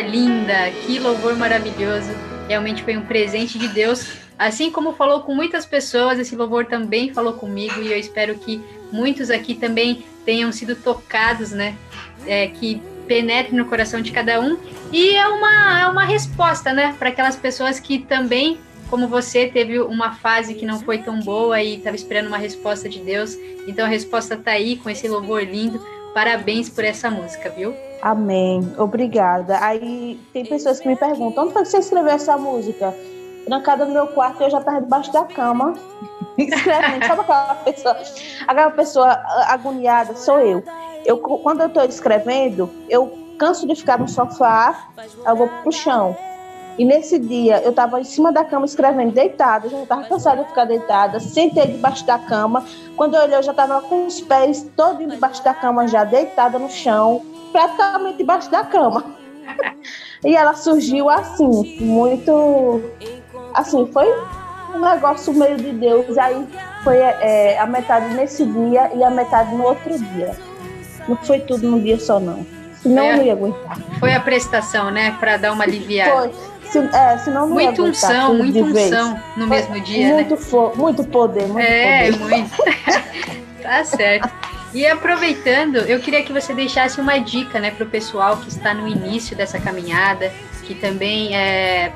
Linda, que louvor maravilhoso. Realmente foi um presente de Deus. Assim como falou com muitas pessoas, esse louvor também falou comigo e eu espero que muitos aqui também tenham sido tocados, né? É, que penetre no coração de cada um. E é uma, é uma resposta, né? Para aquelas pessoas que também como você teve uma fase que não foi tão boa e estava esperando uma resposta de Deus. Então a resposta tá aí com esse louvor lindo. Parabéns por essa música, viu? Amém. Obrigada. Aí tem pessoas que me perguntam: onde foi que você escreveu essa música? Trancada no meu quarto, eu já estava debaixo da cama, escrevendo. Sabe aquela pessoa, aquela pessoa agoniada? Sou eu. eu quando eu estou escrevendo, eu canso de ficar no sofá, eu vou pro chão. E nesse dia eu estava em cima da cama escrevendo, deitada, já estava cansada de ficar deitada, sentei debaixo da cama. Quando eu olhei, eu já estava com os pés todos debaixo da cama, já deitada no chão, praticamente debaixo da cama. e ela surgiu assim, muito. Assim, foi um negócio meio de Deus. Aí foi é, a metade nesse dia e a metade no outro dia. Não foi tudo num dia só, não. Senão eu não ia aguentar. Foi a prestação, né? Para dar uma aliviada. Foi. Se, é, senão não muito unção, muita unção no Foi mesmo dia, muito né? Fo, muito poder, muito é, poder. muito. tá certo. E aproveitando, eu queria que você deixasse uma dica, né, para o pessoal que está no início dessa caminhada, que também é,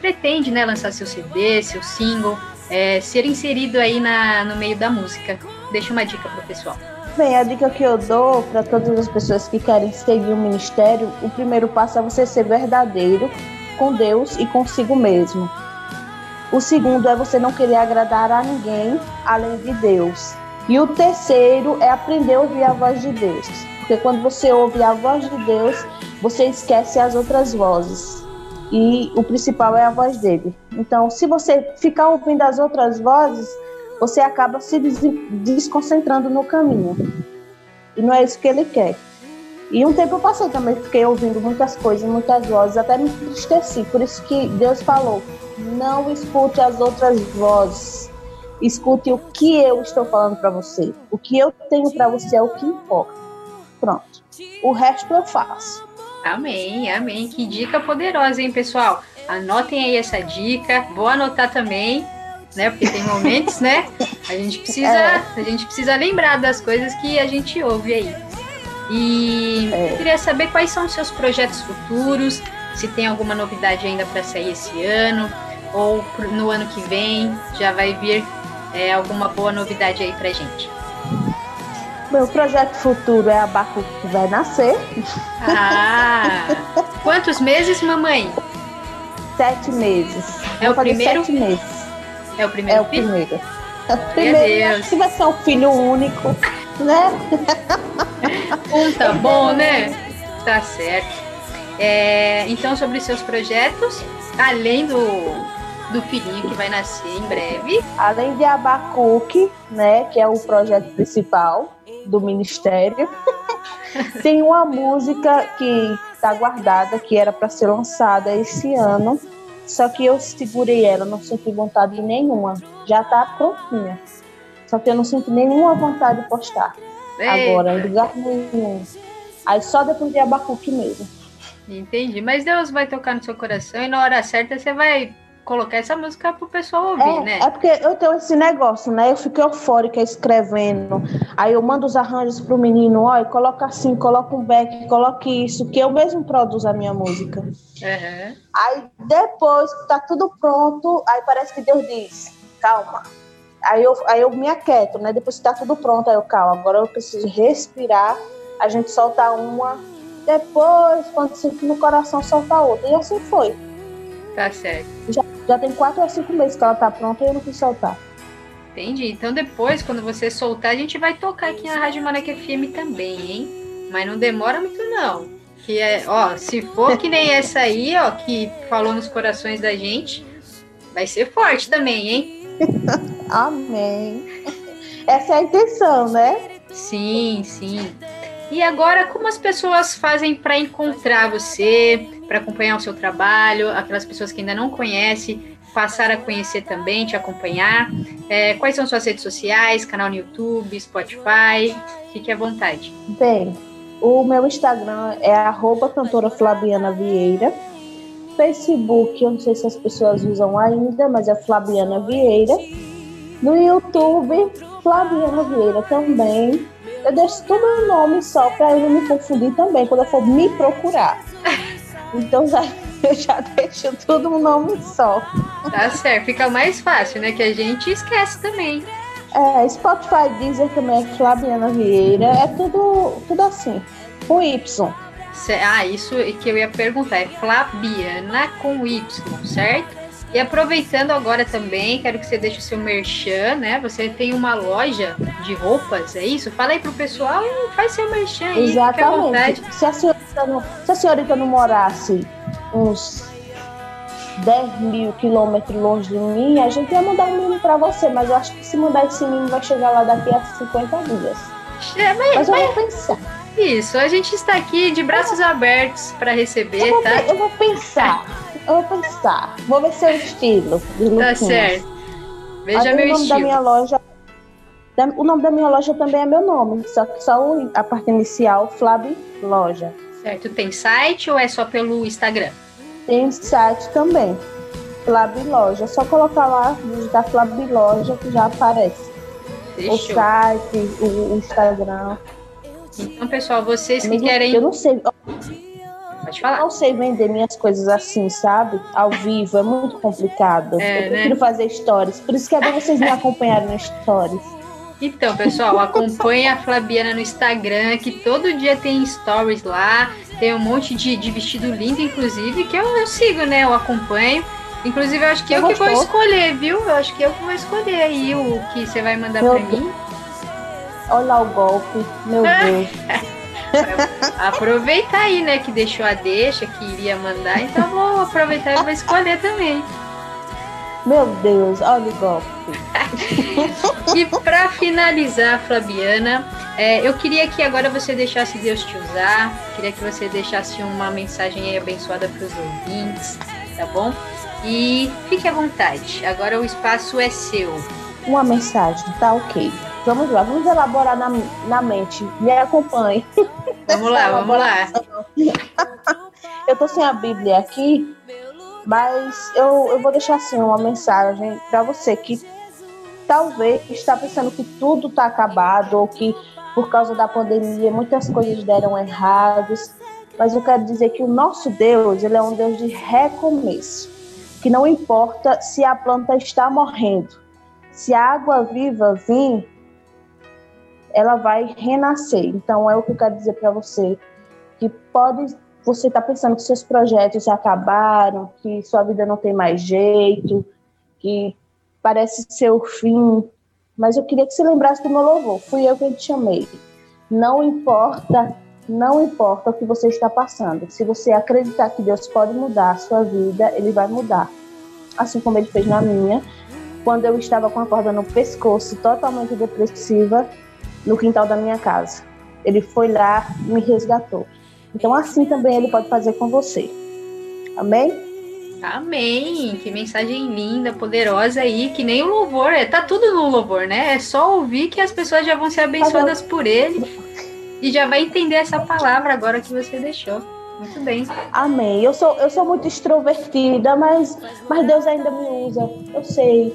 pretende, né, lançar seu CD, seu single, é, ser inserido aí na, no meio da música. Deixa uma dica para o pessoal. Bem, a dica que eu dou para todas as pessoas que querem seguir o ministério, o primeiro passo é você ser verdadeiro com Deus e consigo mesmo. O segundo é você não querer agradar a ninguém além de Deus. E o terceiro é aprender a ouvir a voz de Deus. Porque quando você ouve a voz de Deus, você esquece as outras vozes. E o principal é a voz dele. Então, se você ficar ouvindo as outras vozes, você acaba se des desconcentrando no caminho. E não é isso que ele quer. E um tempo eu passei também, fiquei ouvindo muitas coisas, muitas vozes, até me entristeci. Por isso que Deus falou: não escute as outras vozes, escute o que eu estou falando para você. O que eu tenho para você é o que importa. Pronto. O resto eu faço. Amém, amém. Que dica poderosa, hein, pessoal? Anotem aí essa dica. Vou anotar também, né? Porque tem momentos, né? A gente precisa, é. a gente precisa lembrar das coisas que a gente ouve aí. E é. queria saber quais são os seus projetos futuros, se tem alguma novidade ainda para sair esse ano, ou no ano que vem já vai vir é, alguma boa novidade aí pra gente. Meu projeto futuro é a Baco que vai nascer. Ah! quantos meses, mamãe? Sete meses. É o primeiro? Sete meses. É o primeiro? É o primeiro. É o primeiro. Acho que vai ser um filho único, né? Um tá bom, né? Tá certo. É, então, sobre seus projetos, além do, do filhinho que vai nascer em breve. Além de Abacuque, né, que é o projeto principal do Ministério, tem uma música que está guardada, que era para ser lançada esse ano, só que eu segurei ela, não senti vontade nenhuma. Já está prontinha. Só que eu não sinto nenhuma vontade de postar. Eita. Agora, em lugar nenhum. Aí só depois de Abacuque mesmo. Entendi. Mas Deus vai tocar no seu coração e na hora certa você vai colocar essa música pro pessoal ouvir, é, né? É porque eu tenho esse negócio, né? Eu fico eufórica escrevendo. Aí eu mando os arranjos pro menino, olha, coloca assim, coloca um back, coloque isso, que eu mesmo produzo a minha música. Uhum. Aí depois que tá tudo pronto, aí parece que Deus diz, calma. Aí eu, aí eu me aquieto, né? Depois que tá tudo pronto, aí eu, calma, agora eu preciso respirar, a gente solta uma, depois, quando sentir no coração, solta outra. E assim foi. Tá certo. Já, já tem quatro ou cinco meses que ela tá pronta e eu não quis soltar. Entendi. Então depois, quando você soltar, a gente vai tocar aqui na Rádio Maneca FM também, hein? Mas não demora muito não. Que é, ó, se for que nem essa aí, ó, que falou nos corações da gente, vai ser forte também, hein? Amém. Essa é a intenção, né? Sim, sim. E agora, como as pessoas fazem para encontrar você, para acompanhar o seu trabalho, aquelas pessoas que ainda não conhecem, passar a conhecer também, te acompanhar? É, quais são suas redes sociais, canal no YouTube, Spotify? Fique à vontade. Bem, o meu Instagram é arroba cantora Flaviana Vieira. Facebook, eu não sei se as pessoas usam ainda, mas é Flaviana Vieira. No YouTube, Flaviana Vieira também. Eu deixo tudo no nome só para eu não me confundir também quando eu for me procurar. Então já, eu já deixo tudo no nome só. Tá certo, fica mais fácil, né? Que a gente esquece também. É, Spotify Deezer também é Flaviana Vieira, é tudo, tudo assim, com Y. Ah, isso que eu ia perguntar, é Flabiana com Y, certo? E aproveitando agora também, quero que você deixe o seu merchan, né? Você tem uma loja de roupas, é isso? Fala aí pro pessoal e faz seu merchan aí, Exatamente. Se a, senhorita não, se a senhorita não morasse uns 10 mil quilômetros longe de mim, a gente ia mandar um mimo para você, mas eu acho que se mandar esse mimo vai chegar lá daqui a 50 dias. É, mas, mas eu mas... vou pensar. Isso, a gente está aqui de braços abertos para receber, eu vou, tá? Eu vou pensar, eu vou pensar. Vou ver seu estilo. Tá certo. Veja Aí, meu o nome estilo. da minha loja, o nome da minha loja também é meu nome, só que só a parte inicial, Flab Loja. Certo, tem site ou é só pelo Instagram? Tem site também, Flab Loja. É só colocar lá, digitar Flab Loja que já aparece. Fechou. O site, o, o Instagram. Então, pessoal, vocês que Amigo, querem. Eu não sei. Pode falar. Eu não sei vender minhas coisas assim, sabe? Ao vivo, é muito complicado. É, eu prefiro né? fazer stories. Por isso que é bom vocês me acompanharem nas stories. Então, pessoal, acompanha a Flabiana no Instagram, que todo dia tem stories lá. Tem um monte de, de vestido lindo, inclusive, que eu, eu sigo, né? Eu acompanho. Inclusive, eu acho que Você eu que vou escolher, viu? Eu acho que eu que vou escolher aí o que você vai mandar Meu pra Deus. mim. Olha lá o golpe, meu Deus. Aproveitar aí, né? Que deixou a deixa, que iria mandar. Então, vou aproveitar e vou escolher também. Meu Deus, olha o golpe. E para finalizar, Flabiana, é, eu queria que agora você deixasse Deus te usar, queria que você deixasse uma mensagem aí abençoada para os ouvintes, tá bom? E fique à vontade, agora o espaço é seu. Uma mensagem, tá ok. Vamos lá, vamos elaborar na, na mente. Me acompanhe. Vamos lá, vamos lá. Eu tô sem a Bíblia aqui, mas eu, eu vou deixar assim uma mensagem para você que talvez está pensando que tudo está acabado ou que por causa da pandemia muitas coisas deram erradas. Mas eu quero dizer que o nosso Deus, ele é um Deus de recomeço. Que não importa se a planta está morrendo, se a água viva vir, ela vai renascer. Então é o que eu quero dizer para você, que pode você está pensando que seus projetos acabaram, que sua vida não tem mais jeito, que parece ser o fim, mas eu queria que você lembrasse do meu louvor. Fui eu quem te chamei. Não importa, não importa o que você está passando. Se você acreditar que Deus pode mudar a sua vida, Ele vai mudar. Assim como Ele fez na minha, quando eu estava com a corda no pescoço, totalmente depressiva, no quintal da minha casa. Ele foi lá e me resgatou. Então, assim também Ele pode fazer com você. Amém? Amém! Que mensagem linda, poderosa aí, que nem o louvor, é, tá tudo no louvor, né? É só ouvir que as pessoas já vão ser abençoadas por ele e já vai entender essa palavra agora que você deixou. Muito bem. Amém. Eu sou, eu sou muito extrovertida, mas, mas Deus ainda me usa. Eu sei.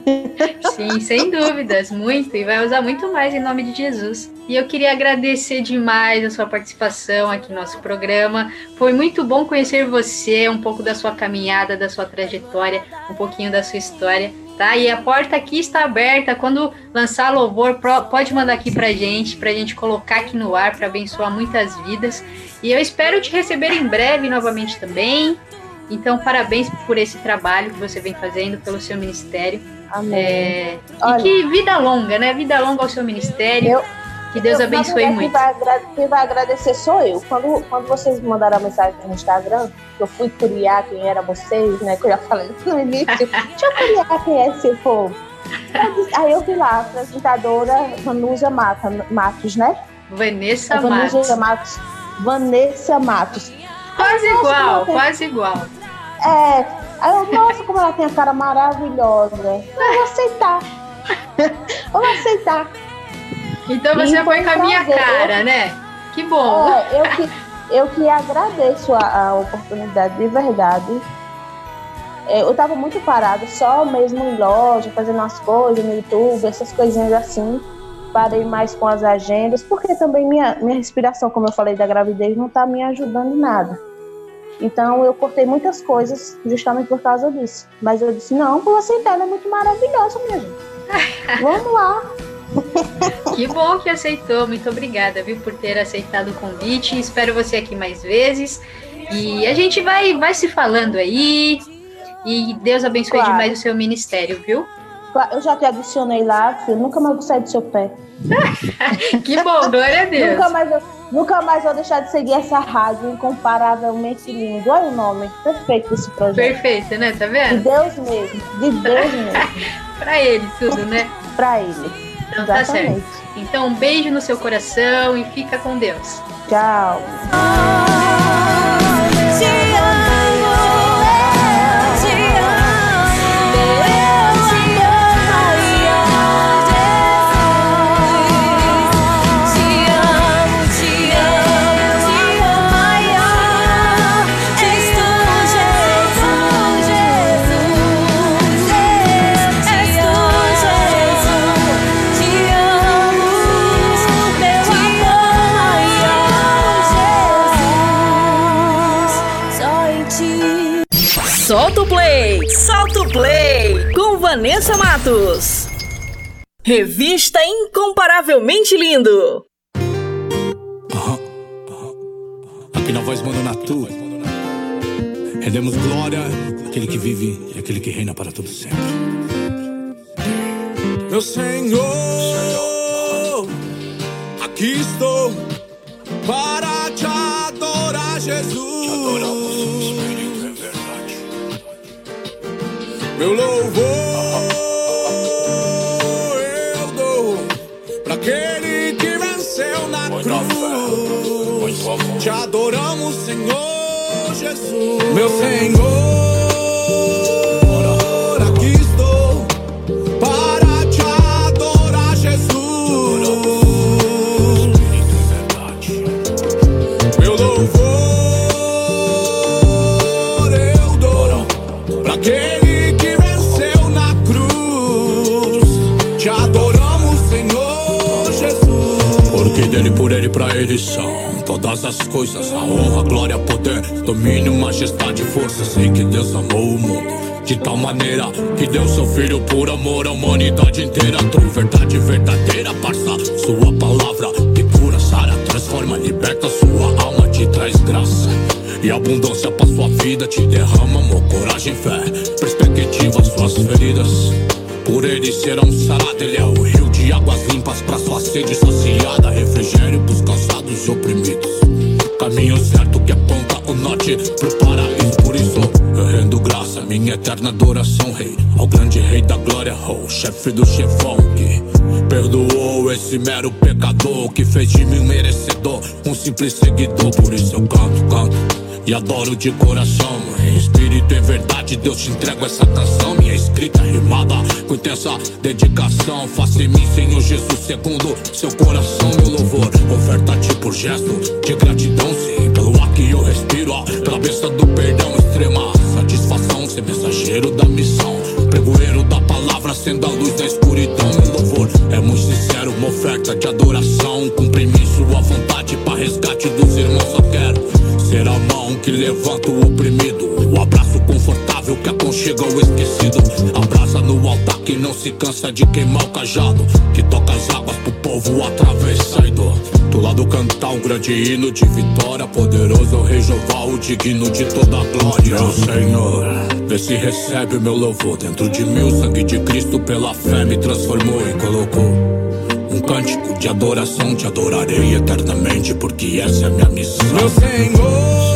Sim, sem dúvidas, muito. E vai usar muito mais em nome de Jesus. E eu queria agradecer demais a sua participação aqui no nosso programa. Foi muito bom conhecer você, um pouco da sua caminhada, da sua trajetória, um pouquinho da sua história. Tá? E a porta aqui está aberta. Quando lançar louvor, pode mandar aqui pra gente, pra gente colocar aqui no ar, para abençoar muitas vidas. E eu espero te receber em breve novamente também. Então, parabéns por esse trabalho que você vem fazendo pelo seu ministério. Amém. É, Olha- e que vida longa, né? Vida longa ao seu ministério. Que Deus Eu- abençoe verdade, muito. Quem vai, quem vai agradecer sou eu. Quando, quando vocês me mandaram a mensagem no Instagram, que eu fui curiar quem era vocês, né? Que eu já falei no início. Deixa eu curiar quem é esse povo. Aí eu vi lá, a apresentadora Vanusa Matos, né? Vanessa É Vanusa Matos. Matos. Vanessa Matos. Quase igual, tem- quase igual. É. Aí eu, nossa, como ela tem a cara maravilhosa. Eu vou aceitar. Eu vou aceitar. Então você E foi com a minha prazer. cara, né? Que bom. É, eu que, eu que agradeço a, a oportunidade de verdade. É, Eu tava muito parada, só mesmo em loja, fazendo umas coisas no YouTube, essas coisinhas assim. Parei mais com as agendas, porque também minha, minha respiração, como eu falei da gravidez, não tá me ajudando em nada. Então eu cortei muitas coisas justamente por causa disso. Mas eu disse, não, vou aceitar, ela é muito maravilhosa, minha gente. Vamos lá. Que bom que aceitou. Muito obrigada, viu, por ter aceitado o convite. Espero você aqui mais vezes. E a gente vai, vai se falando aí. E Deus abençoe Claro. demais o seu ministério, viu? Claro, Eu já te adicionei lá, filho. Nunca mais vou sair do seu pé. que bom, glória a Deus. Nunca mais, eu- nunca mais vou deixar de seguir essa rádio incomparavelmente lindo. Olha o nome. Perfeito esse projeto. Perfeito, né? Tá De vendo? Deus mesmo. De Deus mesmo. Pra ele tudo, né? pra ele. Então tá Exatamente. certo. Então um beijo no seu coração e fica com Deus. Tchau. Vanessa Matos. Revista Incomparavelmente Lindo. Aqui na voz manda na tua. Rendemos glória àquele que vive e àquele que reina para todo sempre. Meu Senhor, aqui estou para te adorar, Jesus. Meu louvor Te adoramos, Senhor Jesus. Meu Senhor, coisas: a honra, glória, poder, domínio, majestade, força. Sei que Deus amou o mundo. De tal maneira que deu seu filho por amor à humanidade inteira. Tua verdade verdadeira, parça. Sua palavra que cura, sara, transforma, liberta sua alma, te traz graça. E abundância pra sua vida te derrama amor, coragem, fé, perspectiva, suas feridas. Por ele serão sarados, ele é o rio de águas limpas pra sua sede saciada, refrigério pros cansados e oprimidos. Caminho certo que aponta o norte pro paraíso, por isso eu rendo graça, minha eterna adoração, rei, ao grande rei da glória, chefe do chefão que perdoou esse mero pecador que fez de mim um merecedor, um simples seguidor, por isso eu canto, canto. E adoro de coração, espírito e verdade, Deus te entrego essa canção, minha escrita rimada com intensa dedicação. Faça em mim, Senhor Jesus, segundo seu coração, meu louvor. Oferta-te por gesto de gratidão, sim, pelo ar que eu respiro, pela bênção do perdão, extrema satisfação, ser mensageiro da missão, pregoeiro da palavra, sendo a luz da escuridão, meu louvor. É muito sincero, uma oferta de adoração, mim sua vontade para resgate dos irmãos, só quero. Ser a mão que levanta o oprimido. Aconchega o esquecido. Abraça no altar que não se cansa de queimar o cajado. Que toca as águas pro povo atravessar e do, do lado cantar um grande hino de vitória. Poderoso é o Rei Jeová, o digno de toda a glória. Meu Senhor, vê se recebe o meu louvor. Dentro de mim o sangue de Cristo pela fé me transformou e colocou. Um cântico de adoração, te adorarei eternamente, porque essa é a minha missão. Meu Senhor,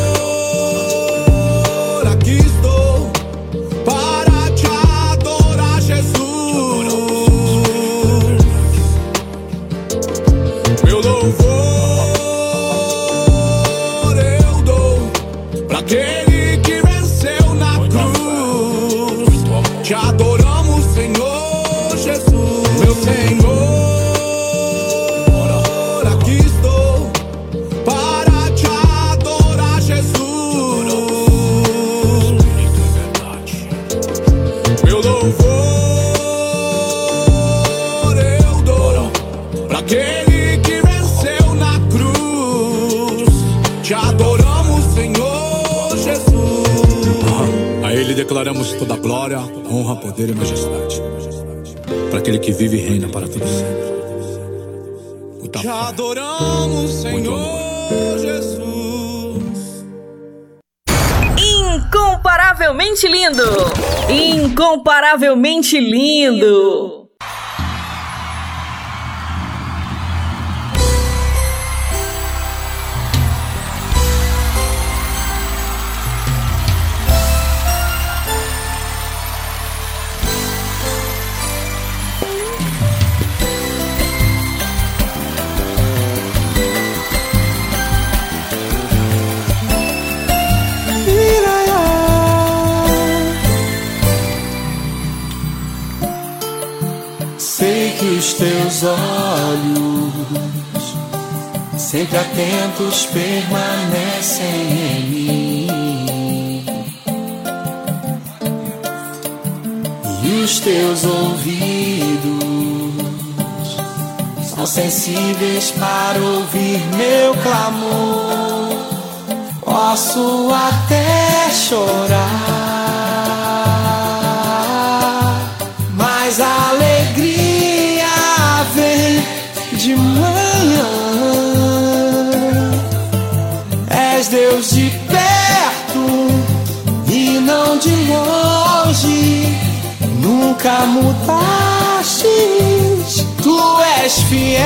Incomparavelmente olhos, sempre atentos, permanecem em mim. E os teus ouvidos são sensíveis para ouvir meu clamor. Posso até chorar, mas a de manhã. És Deus de perto e não de longe. Nunca mudaste, tu és fiel.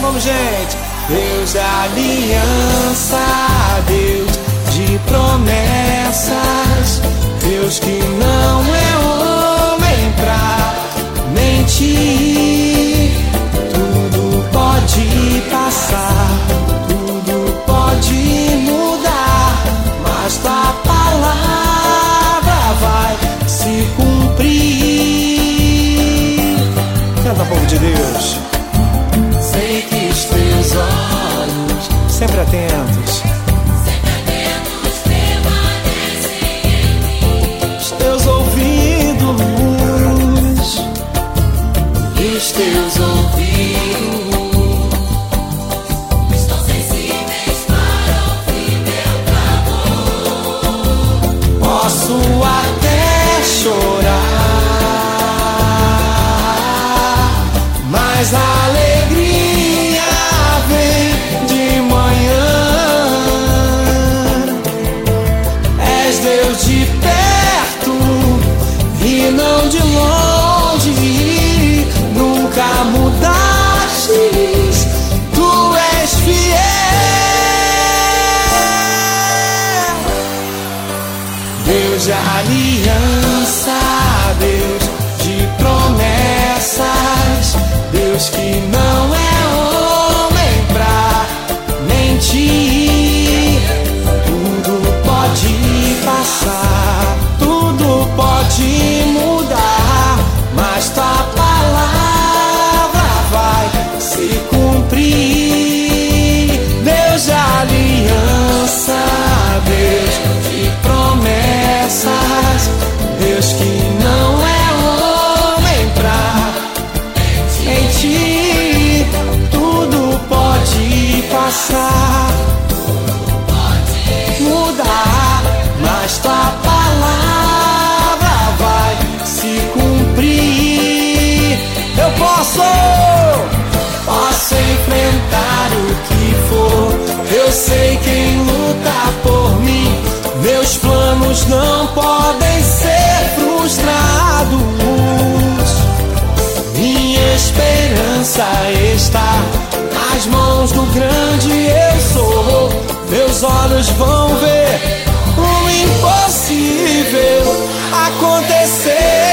Vamos, gente. Deus da aliança, Deus de promessas, Deus que não é mentir. Tudo pode passar, os Nunca podem ser frustrados. Minha esperança está nas mãos do grande eu sou. Meus olhos vão ver o impossível acontecer.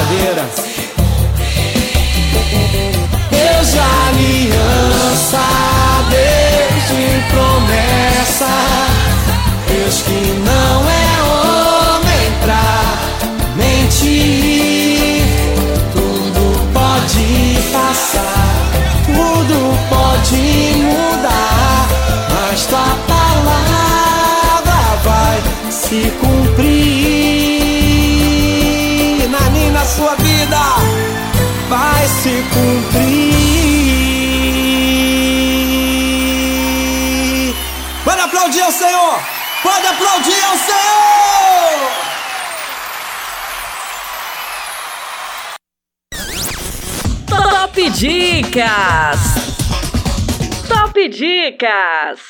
cadeira. Deus já aliança, desde promessa, Deus que não é homem pra mentir. Tudo pode passar, tudo pode mudar, mas tua palavra vai se cumprir. Aplaudir ao Senhor! Top Dicas! Top Dicas!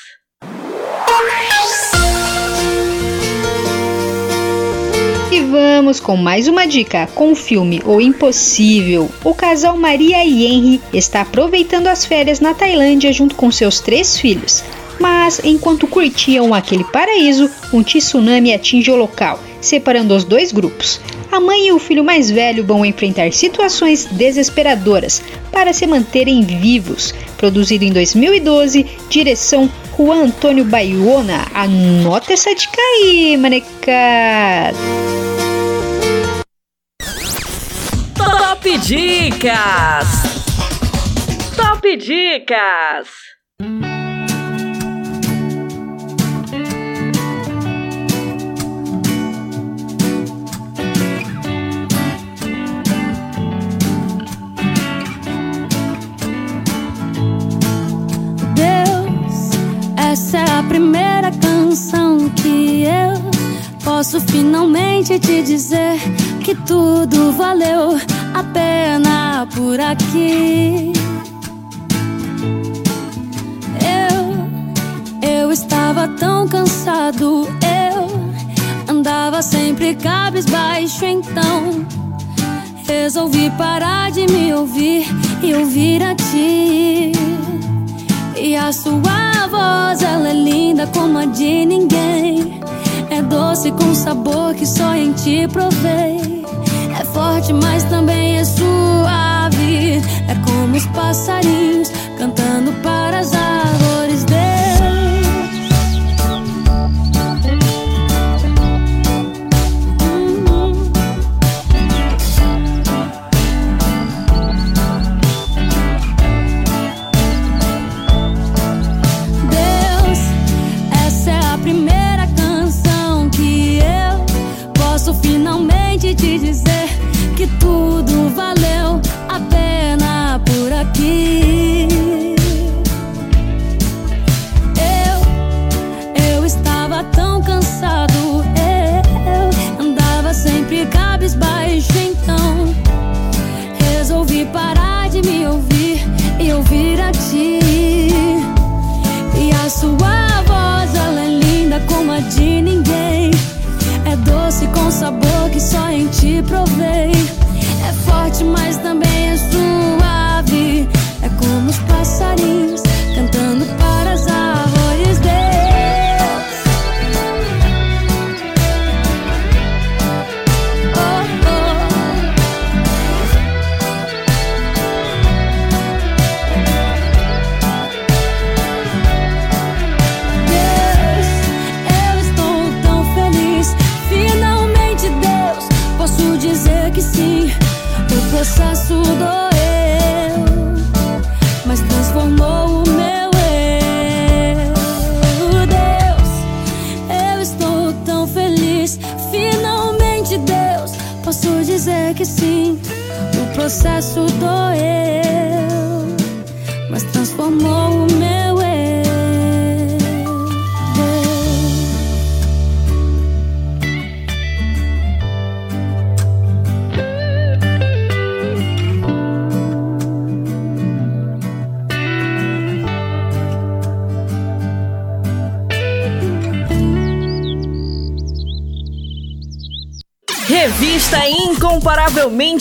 E vamos com mais uma dica com o filme O Impossível. O casal Maria e Henry está aproveitando as férias na Tailândia junto com seus três filhos. Mas enquanto curtiam aquele paraíso, um tsunami atinge o local, separando os dois grupos. A mãe e o filho mais velho vão enfrentar situações desesperadoras para se manterem vivos. Produzido em 2012, direção Juan Antônio Baiona. Anota essa dica aí, manecada! Top Dicas! Top Dicas! Essa é a primeira canção que eu posso finalmente te dizer que tudo valeu a pena por aqui. Eu, eu estava tão cansado, eu andava sempre cabisbaixo, então resolvi parar de me ouvir e ouvir a ti. E a sua voz, ela é linda como a de ninguém. É doce com sabor que só em ti provei. É forte, mas também é suave. É como os passarinhos cantando para as árvores. Só em ti provei. É forte, mas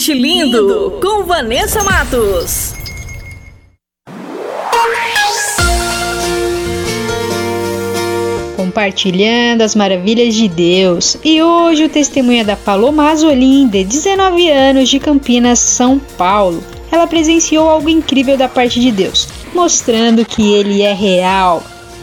Incomparavelmente Lindo, com Vanessa Matos. Compartilhando as maravilhas de Deus. E hoje o testemunho é da Paloma Azolim, de 19 anos, de Campinas, São Paulo. Ela presenciou algo incrível da parte de Deus, mostrando que ele é real.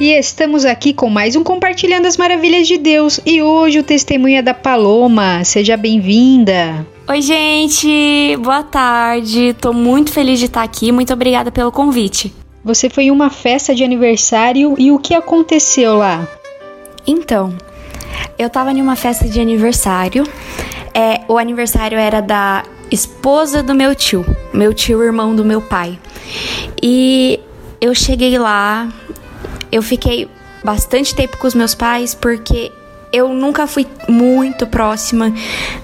E estamos aqui com mais um Compartilhando as Maravilhas de Deus. E hoje o testemunho é da Paloma. Seja bem-vinda. Oi, gente. Boa tarde. Tô muito feliz de estar aqui. Muito obrigada pelo convite. Você foi em uma festa de aniversário e o que aconteceu lá? Então, eu tava em uma festa de aniversário. É, o aniversário era da esposa do meu tio, meu tio irmão do meu pai. E eu cheguei lá, eu fiquei bastante tempo com os meus pais porque eu nunca fui muito próxima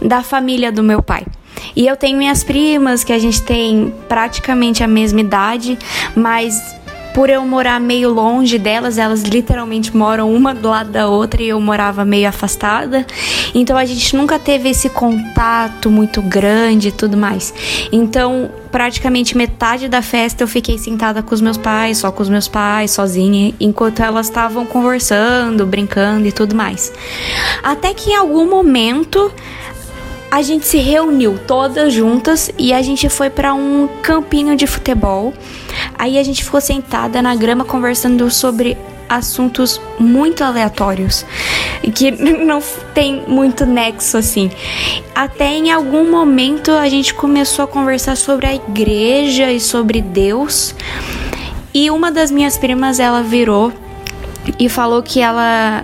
da família do meu pai. E eu tenho minhas primas que a gente tem praticamente a mesma idade, mas por eu morar meio longe delas, elas literalmente moram uma do lado da outra e eu morava meio afastada. Então a gente nunca teve esse contato muito grande e tudo mais. Então, praticamente metade da festa eu fiquei sentada com os meus pais, só com os meus pais, sozinha, enquanto elas estavam conversando, brincando e tudo mais. Até que em algum momento a gente se reuniu todas juntas e a gente foi para um campinho de futebol. Aí a gente ficou sentada na grama conversando sobre assuntos muito aleatórios que não tem muito nexo assim. Até em algum momento a gente começou a conversar sobre a igreja e sobre Deus. E uma das minhas primas ela virou e falou que ela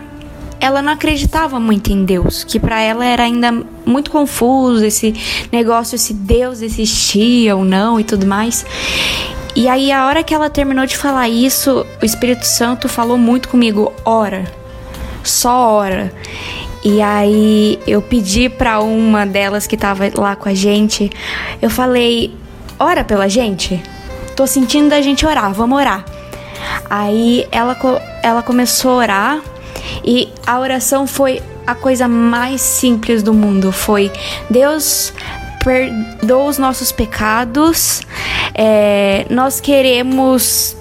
ela não acreditava muito em Deus, que para ela era ainda muito confuso esse negócio se Deus existia ou não e tudo mais. E aí a hora que ela terminou de falar isso, o Espírito Santo falou muito comigo, ora. Só ora. E aí eu pedi para uma delas que tava lá com a gente, eu falei: "Ora pela gente. Tô sentindo da gente orar, vamos orar". Aí ela ela começou a orar e a oração foi a coisa mais simples do mundo. Foi Deus perdoa os nossos pecados. É, nós queremos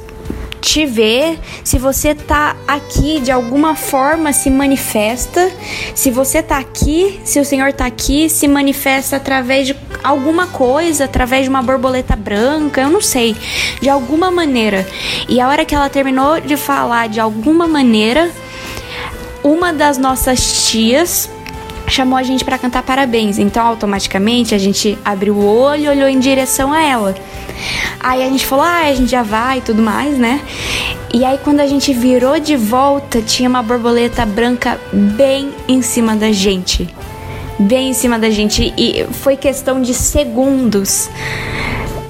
te ver. Se você tá aqui de alguma forma, se manifesta. Se você tá aqui, se o Senhor tá aqui, se manifesta através de alguma coisa, através de uma borboleta branca, eu não sei, de alguma maneira. E a hora que ela terminou de falar de alguma maneira, uma das nossas tias chamou a gente para cantar parabéns. Então, automaticamente, a gente abriu o olho e olhou em direção a ela. Aí a gente falou, ah, a gente já vai e tudo mais, né? E aí, quando a gente virou de volta, tinha uma borboleta branca bem em cima da gente. Bem em cima da gente. E foi questão de segundos.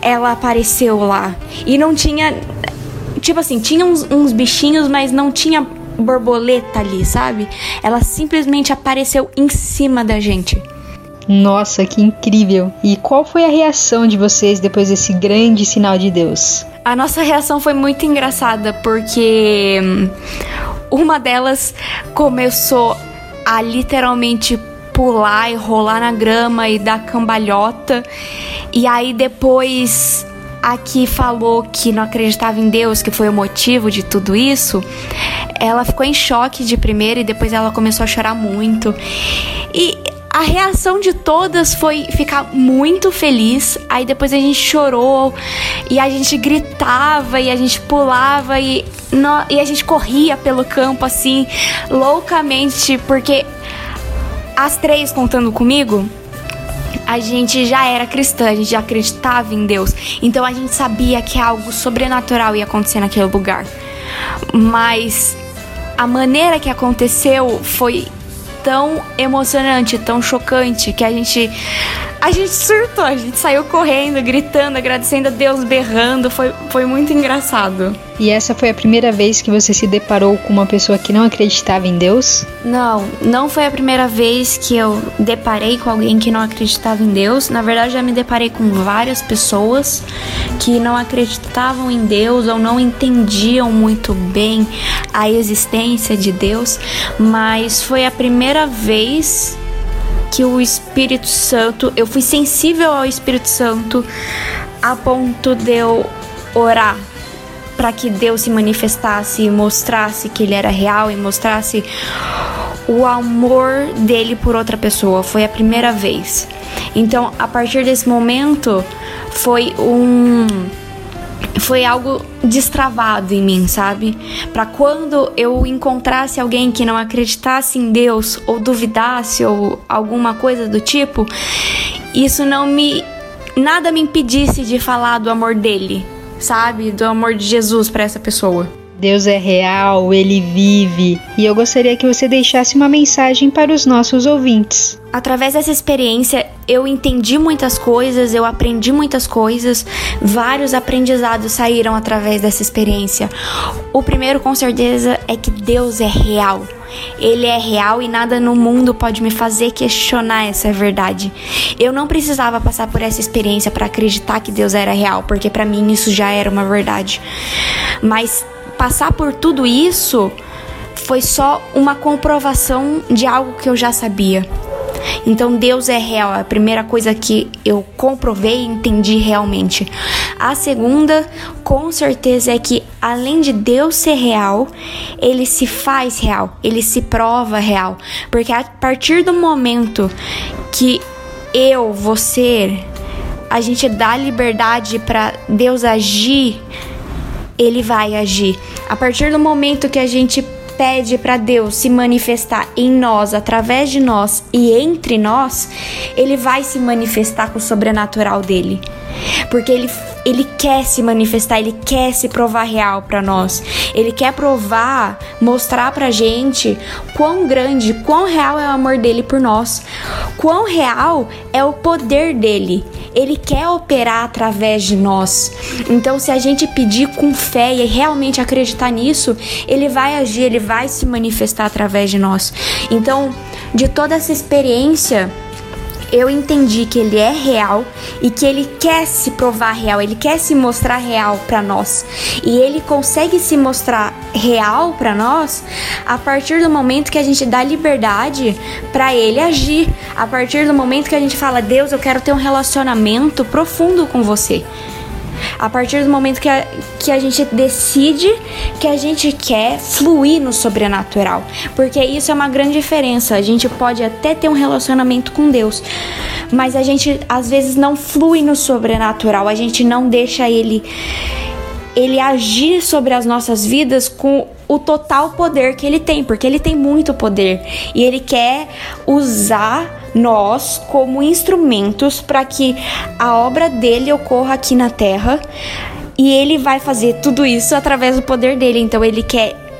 Ela apareceu lá. E não tinha. Tipo assim, tinha uns, uns bichinhos, mas não tinha borboleta ali, sabe? Ela simplesmente apareceu em cima da gente. Nossa, que incrível! E qual foi a reação de vocês depois desse grande sinal de Deus? A nossa reação foi muito engraçada porque hum, uma delas começou a literalmente pular e rolar na grama e dar cambalhota. E aí depois a que falou que não acreditava em Deus, que foi o motivo de tudo isso, ela ficou em choque de primeira e depois ela começou a chorar muito. E a reação de todas foi ficar muito feliz. Aí depois a gente chorou e a gente gritava e a gente pulava e, no, e a gente corria pelo campo assim, loucamente, porque as três contando comigo, a gente já era cristã, a gente já acreditava em Deus. Então a gente sabia que algo sobrenatural ia acontecer naquele lugar. Mas a maneira que aconteceu foi tão emocionante, tão chocante que a gente a gente surtou, a gente saiu correndo, gritando, agradecendo a Deus, berrando. Foi, foi muito engraçado. E essa foi a primeira vez que você se deparou com uma pessoa que não acreditava em Deus? Não, não foi a primeira vez que eu deparei com alguém que não acreditava em Deus. Na verdade, já me deparei com várias pessoas que não acreditavam em Deus ou não entendiam muito bem a existência de Deus, mas foi a primeira vez que o Espírito Santo, eu fui sensível ao Espírito Santo a ponto de eu orar para que Deus se manifestasse e mostrasse que ele era real e mostrasse o amor dele por outra pessoa. Foi a primeira vez. Então, a partir desse momento, foi um foi algo destravado em mim, sabe? Para quando eu encontrasse alguém que não acreditasse em Deus ou duvidasse ou alguma coisa do tipo, isso não me nada me impedisse de falar do amor dele, sabe? Do amor de Jesus para essa pessoa. Deus é real, ele vive. E eu gostaria que você deixasse uma mensagem para os nossos ouvintes. Através dessa experiência, eu entendi muitas coisas, eu aprendi muitas coisas, vários aprendizados saíram através dessa experiência. O primeiro, com certeza, é que Deus é real. Ele é real e nada no mundo pode me fazer questionar essa verdade. Eu não precisava passar por essa experiência para acreditar que Deus era real, porque para mim isso já era uma verdade. Mas passar por tudo isso foi só uma comprovação de algo que eu já sabia. Então Deus é real, é a primeira coisa que eu comprovei e entendi realmente. A segunda, com certeza, é que além de Deus ser real, ele se faz real, ele se prova real. Porque a partir do momento que eu, você, a gente dá liberdade para Deus agir ele vai agir. A partir do momento que a gente pede para Deus se manifestar em nós, através de nós e entre nós, ele vai se manifestar com o sobrenatural dele. Porque ele, ele quer se manifestar, ele quer se provar real para nós. Ele quer provar, mostrar pra gente quão grande, quão real é o amor dele por nós. Quão real é o poder dele. Ele quer operar através de nós. Então, se a gente pedir com fé e realmente acreditar nisso, ele vai agir, ele se manifestar através de nós. Então, de toda essa experiência, eu entendi que ele é real e que ele quer se provar real, ele quer se mostrar real para nós. E ele consegue se mostrar real para nós a partir do momento que a gente dá liberdade para ele agir, a partir do momento que a gente fala: "Deus, eu quero ter um relacionamento profundo com você". A partir do momento que a, que a gente decide que a gente quer fluir no sobrenatural. Porque isso é uma grande diferença. A gente pode até ter um relacionamento com Deus, mas a gente às vezes não flui no sobrenatural, a gente não deixa ele ele agir sobre as nossas vidas com o total poder que ele tem, porque ele tem muito poder e ele quer usar nós como instrumentos para que a obra dele ocorra aqui na terra. E ele vai fazer tudo isso através do poder dele. Então ele quer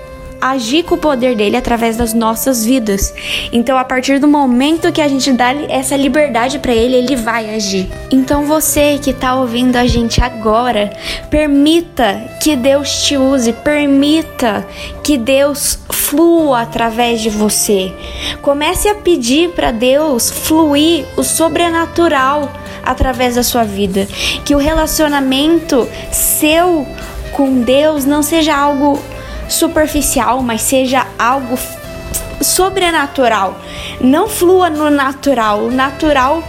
agir com o poder dele através das nossas vidas. Então, a partir do momento que a gente dá essa liberdade para ele, ele vai agir. Então, você que tá ouvindo a gente agora, permita que Deus te use, permita que Deus flua através de você. Comece a pedir para Deus fluir o sobrenatural através da sua vida, que o relacionamento seu com Deus não seja algo superficial, mas seja algo sobrenatural. Não flua no natural. O natural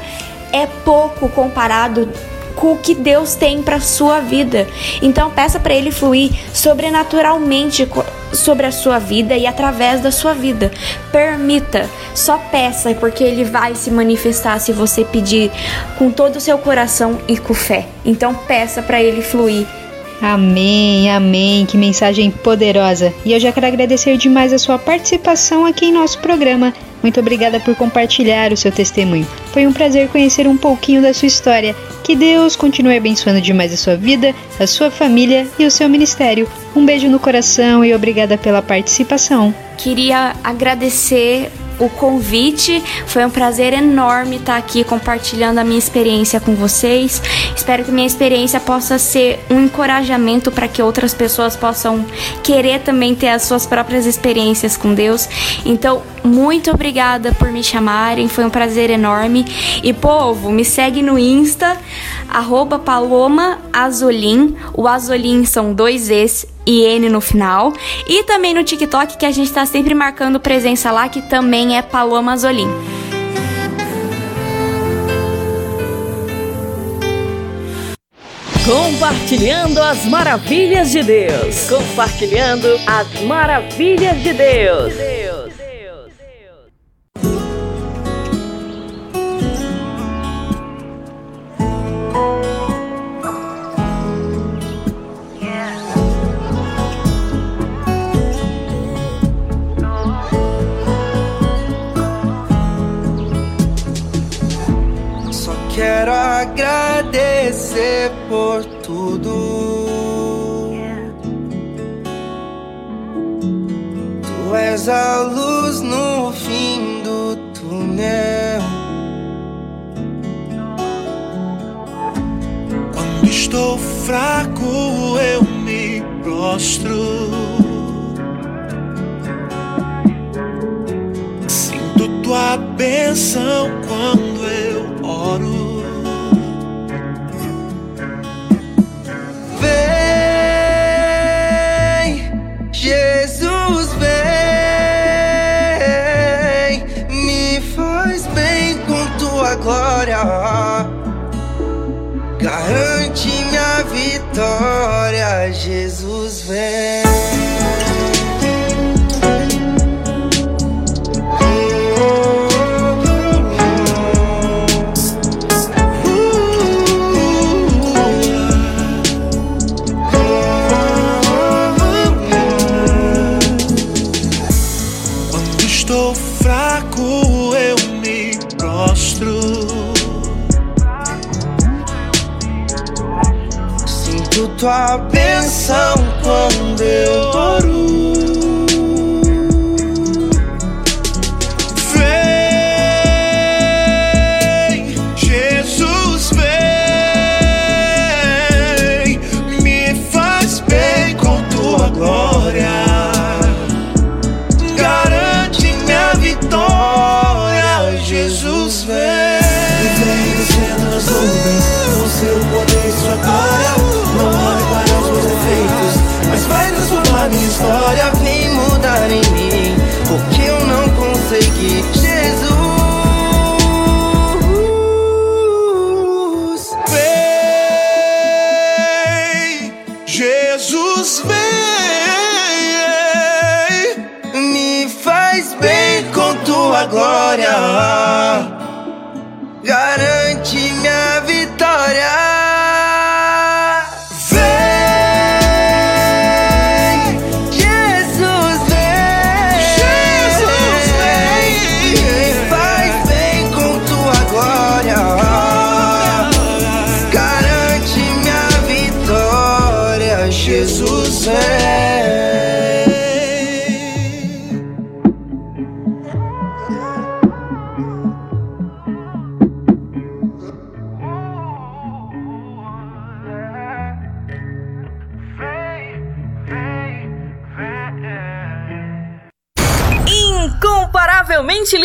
é pouco comparado com o que Deus tem para sua vida. Então peça para ele fluir sobrenaturalmente sobre a sua vida e através da sua vida. Permita, só peça porque ele vai se manifestar se você pedir com todo o seu coração e com fé. Então peça para ele fluir Amém, amém, que mensagem poderosa. E eu já quero agradecer demais a sua participação aqui em nosso programa. Muito obrigada por compartilhar o seu testemunho. Foi um prazer conhecer um pouquinho da sua história. Que Deus continue abençoando demais a sua vida, a sua família e o seu ministério. Um beijo no coração e obrigada pela participação. Queria agradecer o convite. Foi um prazer enorme estar aqui compartilhando a minha experiência com vocês. Espero que minha experiência possa ser um encorajamento para que outras pessoas possam querer também ter as suas próprias experiências com Deus. Então, muito obrigada por me chamarem, foi um prazer enorme. E povo, me segue no Insta, arroba Paloma. O Azolim são dois Es e N no final. E também no TikTok, que a gente tá sempre marcando presença lá, que também é Paloma Azolim. Compartilhando as maravilhas de Deus. Compartilhando as maravilhas de Deus. Quero agradecer por tudo. Tu és a luz no fim do túnel. Quando estou fraco, eu me prostro. Sinto tua bênção quando eu oro. Garante minha vitória, Jesus, vem. Tua bênção quando eu oro.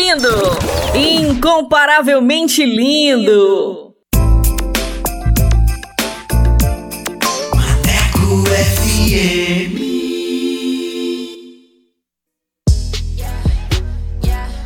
Lindo! Incomparavelmente lindo! Maneco FM.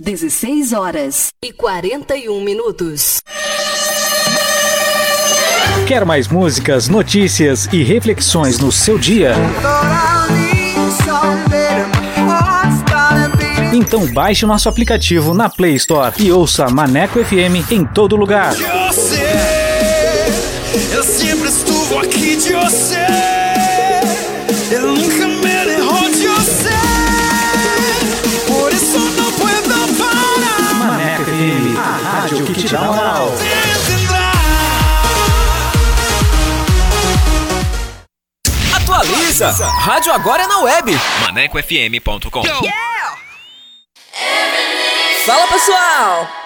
16 horas e 41 minutos. Quer mais músicas, notícias e reflexões no seu dia? Então baixe o nosso aplicativo na Play Store e ouça Maneco FM em todo lugar. Eu sempre estuve aqui de você. Dá moral. Atualiza! Rádio agora é na web. ManecoFM.com. Fala pessoal!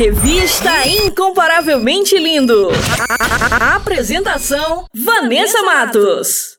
Revista Incomparavelmente Lindo. A, a apresentação: Vanessa Matos.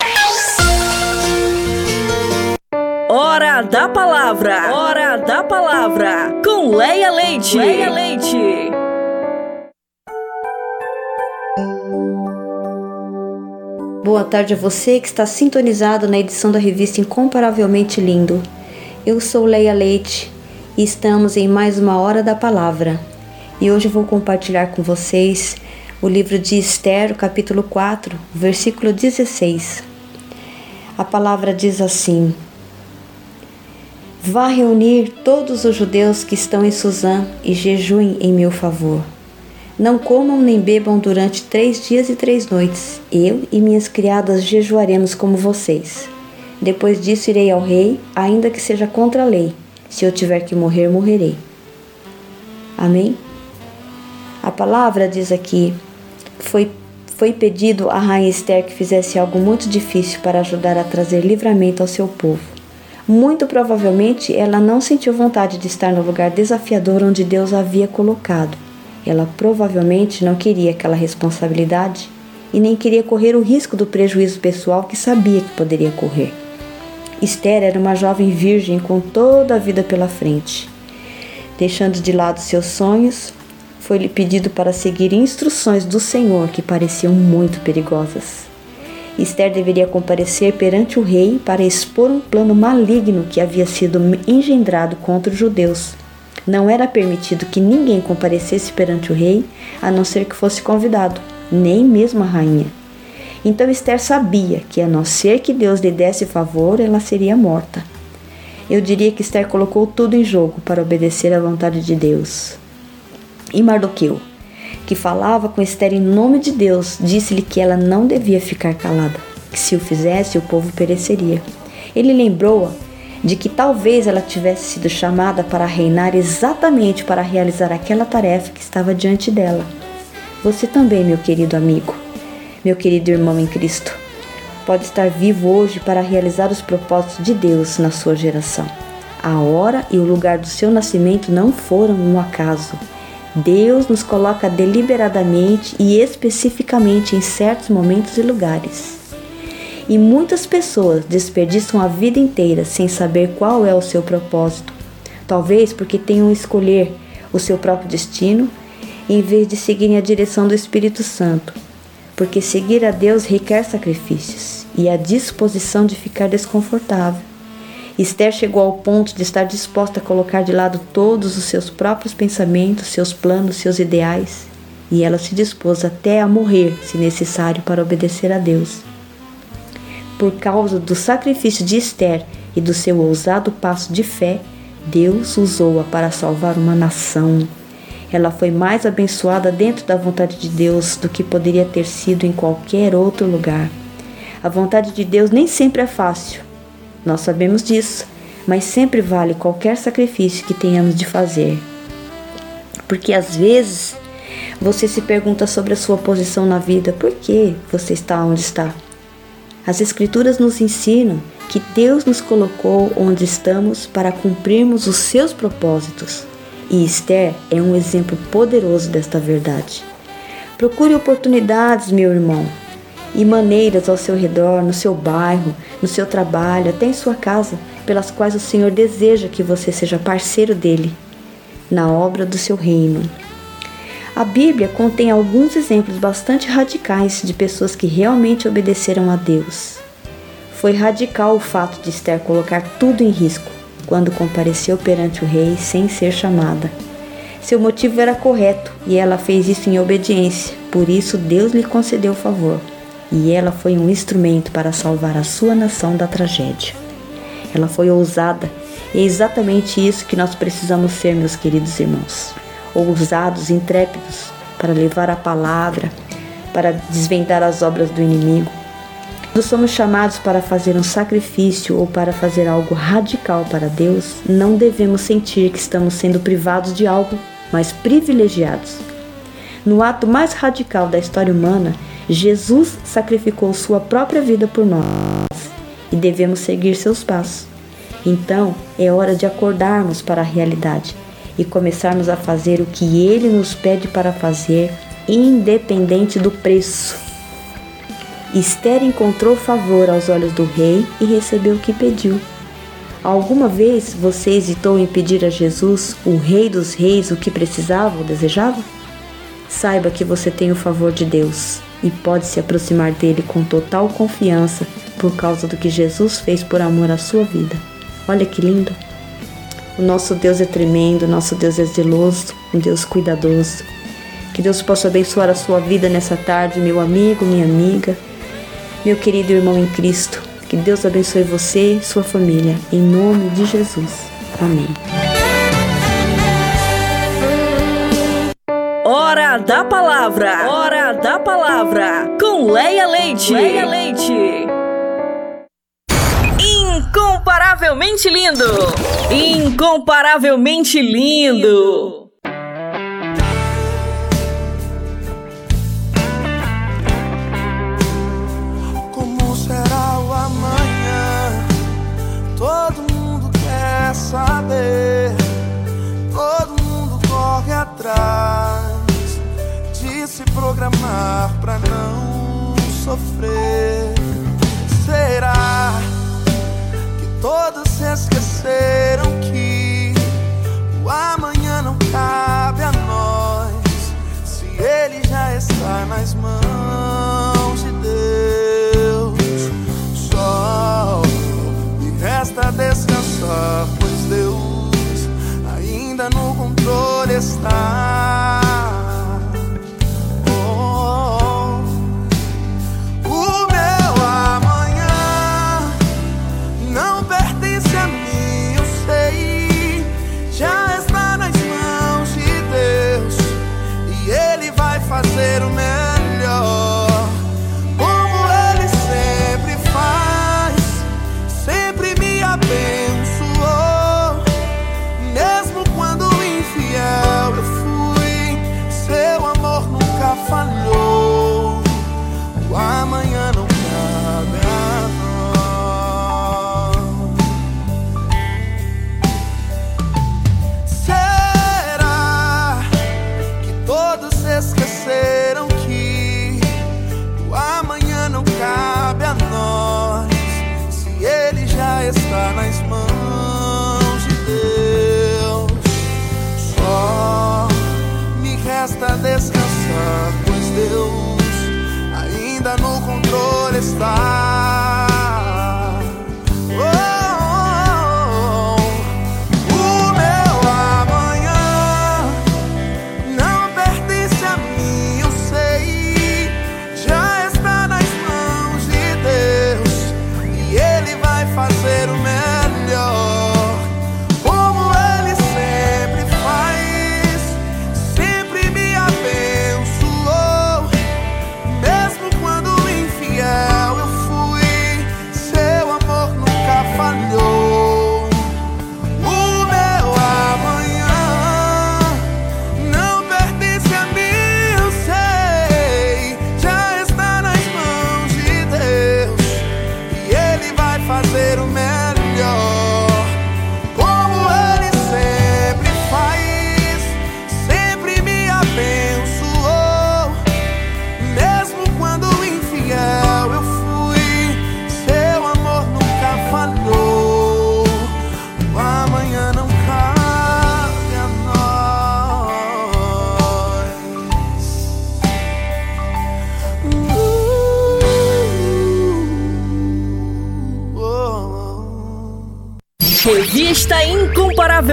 Hora da palavra. Hora da palavra. Com Leia Leite. Leia Leite. Boa tarde a você que está sintonizado na edição da revista Incomparavelmente Lindo. Eu sou Leia Leite e estamos em mais uma Hora da Palavra. E hoje eu vou compartilhar com vocês o livro de Esther, capítulo 4, versículo 16. A palavra diz assim: Vá reunir todos os judeus que estão em Suzã e jejuem em meu favor. Não comam nem bebam durante três dias e três noites. Eu e minhas criadas jejuaremos como vocês. Depois disso irei ao rei, ainda que seja contra a lei. Se eu tiver que morrer, morrerei. Amém? A palavra diz aqui: foi, foi pedido a rainha Esther que fizesse algo muito difícil para ajudar a trazer livramento ao seu povo. Muito provavelmente ela não sentiu vontade de estar no lugar desafiador onde Deus a havia colocado. Ela provavelmente não queria aquela responsabilidade e nem queria correr o risco do prejuízo pessoal que sabia que poderia correr. Esther era uma jovem virgem com toda a vida pela frente. Deixando de lado seus sonhos, foi-lhe pedido para seguir instruções do Senhor que pareciam muito perigosas. Esther deveria comparecer perante o rei para expor um plano maligno que havia sido engendrado contra os judeus. Não era permitido que ninguém comparecesse perante o rei, a não ser que fosse convidado, nem mesmo a rainha. Então Esther sabia que, a não ser que Deus lhe desse favor, ela seria morta. Eu diria que Esther colocou tudo em jogo para obedecer à vontade de Deus. E Mardoqueu, que falava com Esther em nome de Deus, disse-lhe que ela não devia ficar calada, que se o fizesse o povo pereceria. Ele lembrou-a de que talvez ela tivesse sido chamada para reinar exatamente para realizar aquela tarefa que estava diante dela. Você também, meu querido amigo, meu querido irmão em Cristo, pode estar vivo hoje para realizar os propósitos de Deus na sua geração. A hora e o lugar do seu nascimento não foram um acaso. Deus nos coloca deliberadamente e especificamente em certos momentos e lugares. E muitas pessoas desperdiçam a vida inteira sem saber qual é o seu propósito, talvez porque tenham escolher o seu próprio destino em vez de seguirem a direção do Espírito Santo, porque seguir a Deus requer sacrifícios e a disposição de ficar desconfortável. Esther chegou ao ponto de estar disposta a colocar de lado todos os seus próprios pensamentos, seus planos, seus ideais, e ela se dispôs até a morrer, se necessário, para obedecer a Deus. Por causa do sacrifício de Esther e do seu ousado passo de fé, Deus usou-a para salvar uma nação. Ela foi mais abençoada dentro da vontade de Deus do que poderia ter sido em qualquer outro lugar. A vontade de Deus nem sempre é fácil, nós sabemos disso, mas sempre vale qualquer sacrifício que tenhamos de fazer. Porque às vezes você se pergunta sobre a sua posição na vida, por que você está onde está? As Escrituras nos ensinam que Deus nos colocou onde estamos para cumprirmos os seus propósitos. E Esther é um exemplo poderoso desta verdade. Procure oportunidades, meu irmão, e maneiras ao seu redor, no seu bairro, no seu trabalho, até em sua casa, pelas quais o Senhor deseja que você seja parceiro dele na obra do seu reino. A Bíblia contém alguns exemplos bastante radicais de pessoas que realmente obedeceram a Deus. Foi radical o fato de Esther colocar tudo em risco quando compareceu perante o rei sem ser chamada. Seu motivo era correto e ela fez isso em obediência, por isso Deus lhe concedeu o favor e ela foi um instrumento para salvar a sua nação da tragédia. Ela foi ousada, e é exatamente isso que nós precisamos ser, meus queridos irmãos. Ousados, intrépidos, para levar a palavra, para desvendar as obras do inimigo. Quando somos chamados para fazer um sacrifício ou para fazer algo radical para Deus, não devemos sentir que estamos sendo privados de algo, mas privilegiados. No ato mais radical da história humana, Jesus sacrificou sua própria vida por nós e devemos seguir seus passos. Então é hora de acordarmos para a realidade e começarmos a fazer o que Ele nos pede para fazer, independente do preço. Esther encontrou favor aos olhos do rei e recebeu o que pediu. Alguma vez você hesitou em pedir a Jesus, o Rei dos Reis, o que precisava ou desejava? Saiba que você tem o favor de Deus e pode se aproximar dele com total confiança por causa do que Jesus fez por amor à sua vida. Olha que lindo! O nosso Deus é tremendo, nosso Deus é zeloso, um Deus cuidadoso. Que Deus possa abençoar a sua vida nessa tarde, meu amigo, minha amiga, meu querido irmão em Cristo. Que Deus abençoe você e sua família, em nome de Jesus. Amém. Hora da Palavra. Hora da Palavra. Com Leia Leite. Leia Leite. Incomparavelmente lindo. Incomparavelmente lindo. Como será o amanhã? Todo mundo quer saber. Todo mundo corre atrás se programar pra não sofrer. Será que todos esqueceram que o amanhã não cabe a nós? Se ele já está nas mãos de Deus, só me resta descansar, pois Deus ainda no controle está. Controle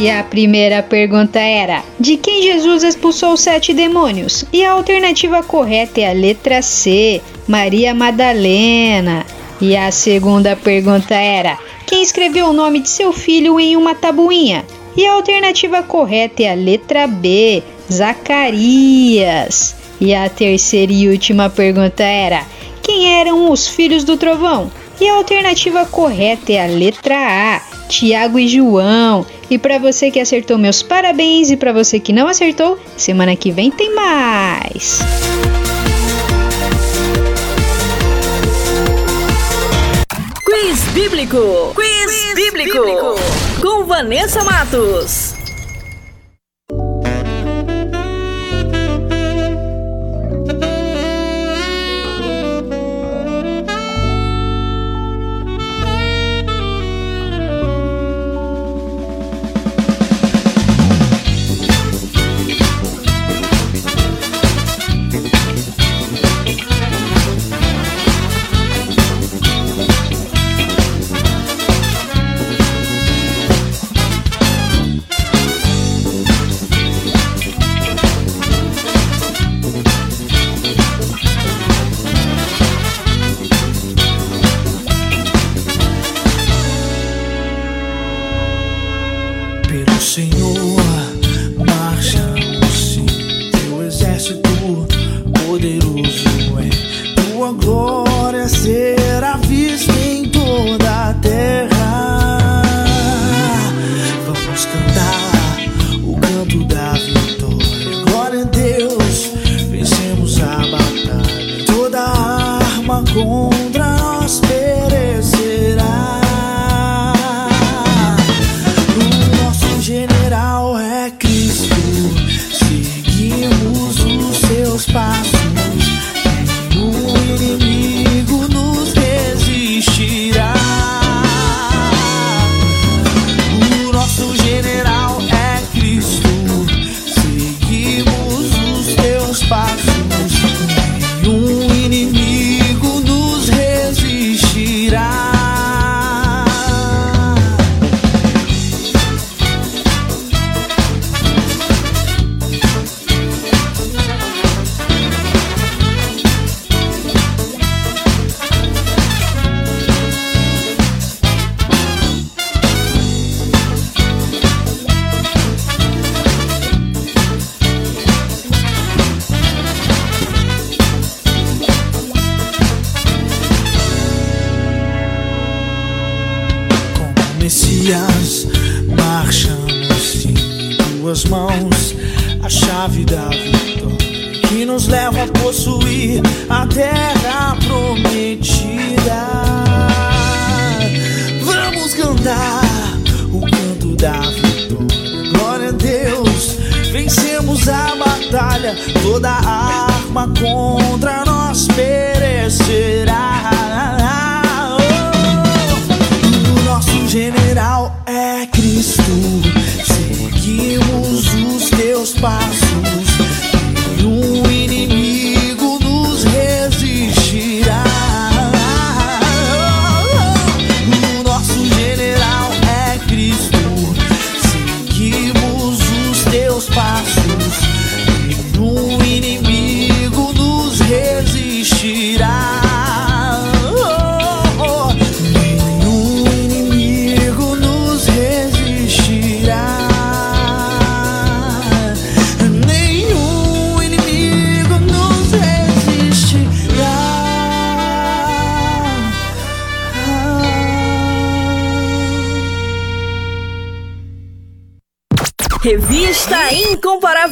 E a primeira pergunta era: De quem Jesus expulsou os sete demônios? E a alternativa correta é a letra C, Maria Madalena. E a segunda pergunta era: Quem escreveu o nome de seu filho em uma tabuinha? E a alternativa correta é a letra B, Zacarias. E a terceira e última pergunta era: Quem eram os filhos do trovão? E a alternativa correta é a letra A, Tiago e João. E para você que acertou, meus parabéns. E para você que não acertou, semana que vem tem mais. Quiz Bíblico. Quiz, bíblico. Com Vanessa Matos. Em tuas mãos a chave da vitória que nos leva a possuir a terra prometida. Vamos cantar o canto da vitória. Glória a Deus, vencemos a batalha. Toda arma contra nós perecerá.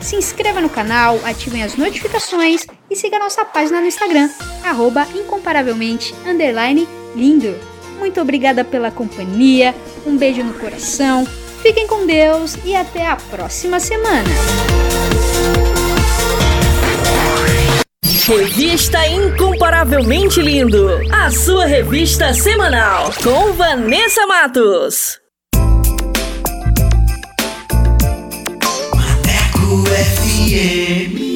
Se inscreva no canal, ativem as notificações e siga nossa página no Instagram, arroba incomparavelmente lindo. Muito obrigada pela companhia, um beijo no coração, fiquem com Deus e até a próxima semana. Revista Incomparavelmente Lindo, a sua revista semanal com Vanessa Matos. Maneco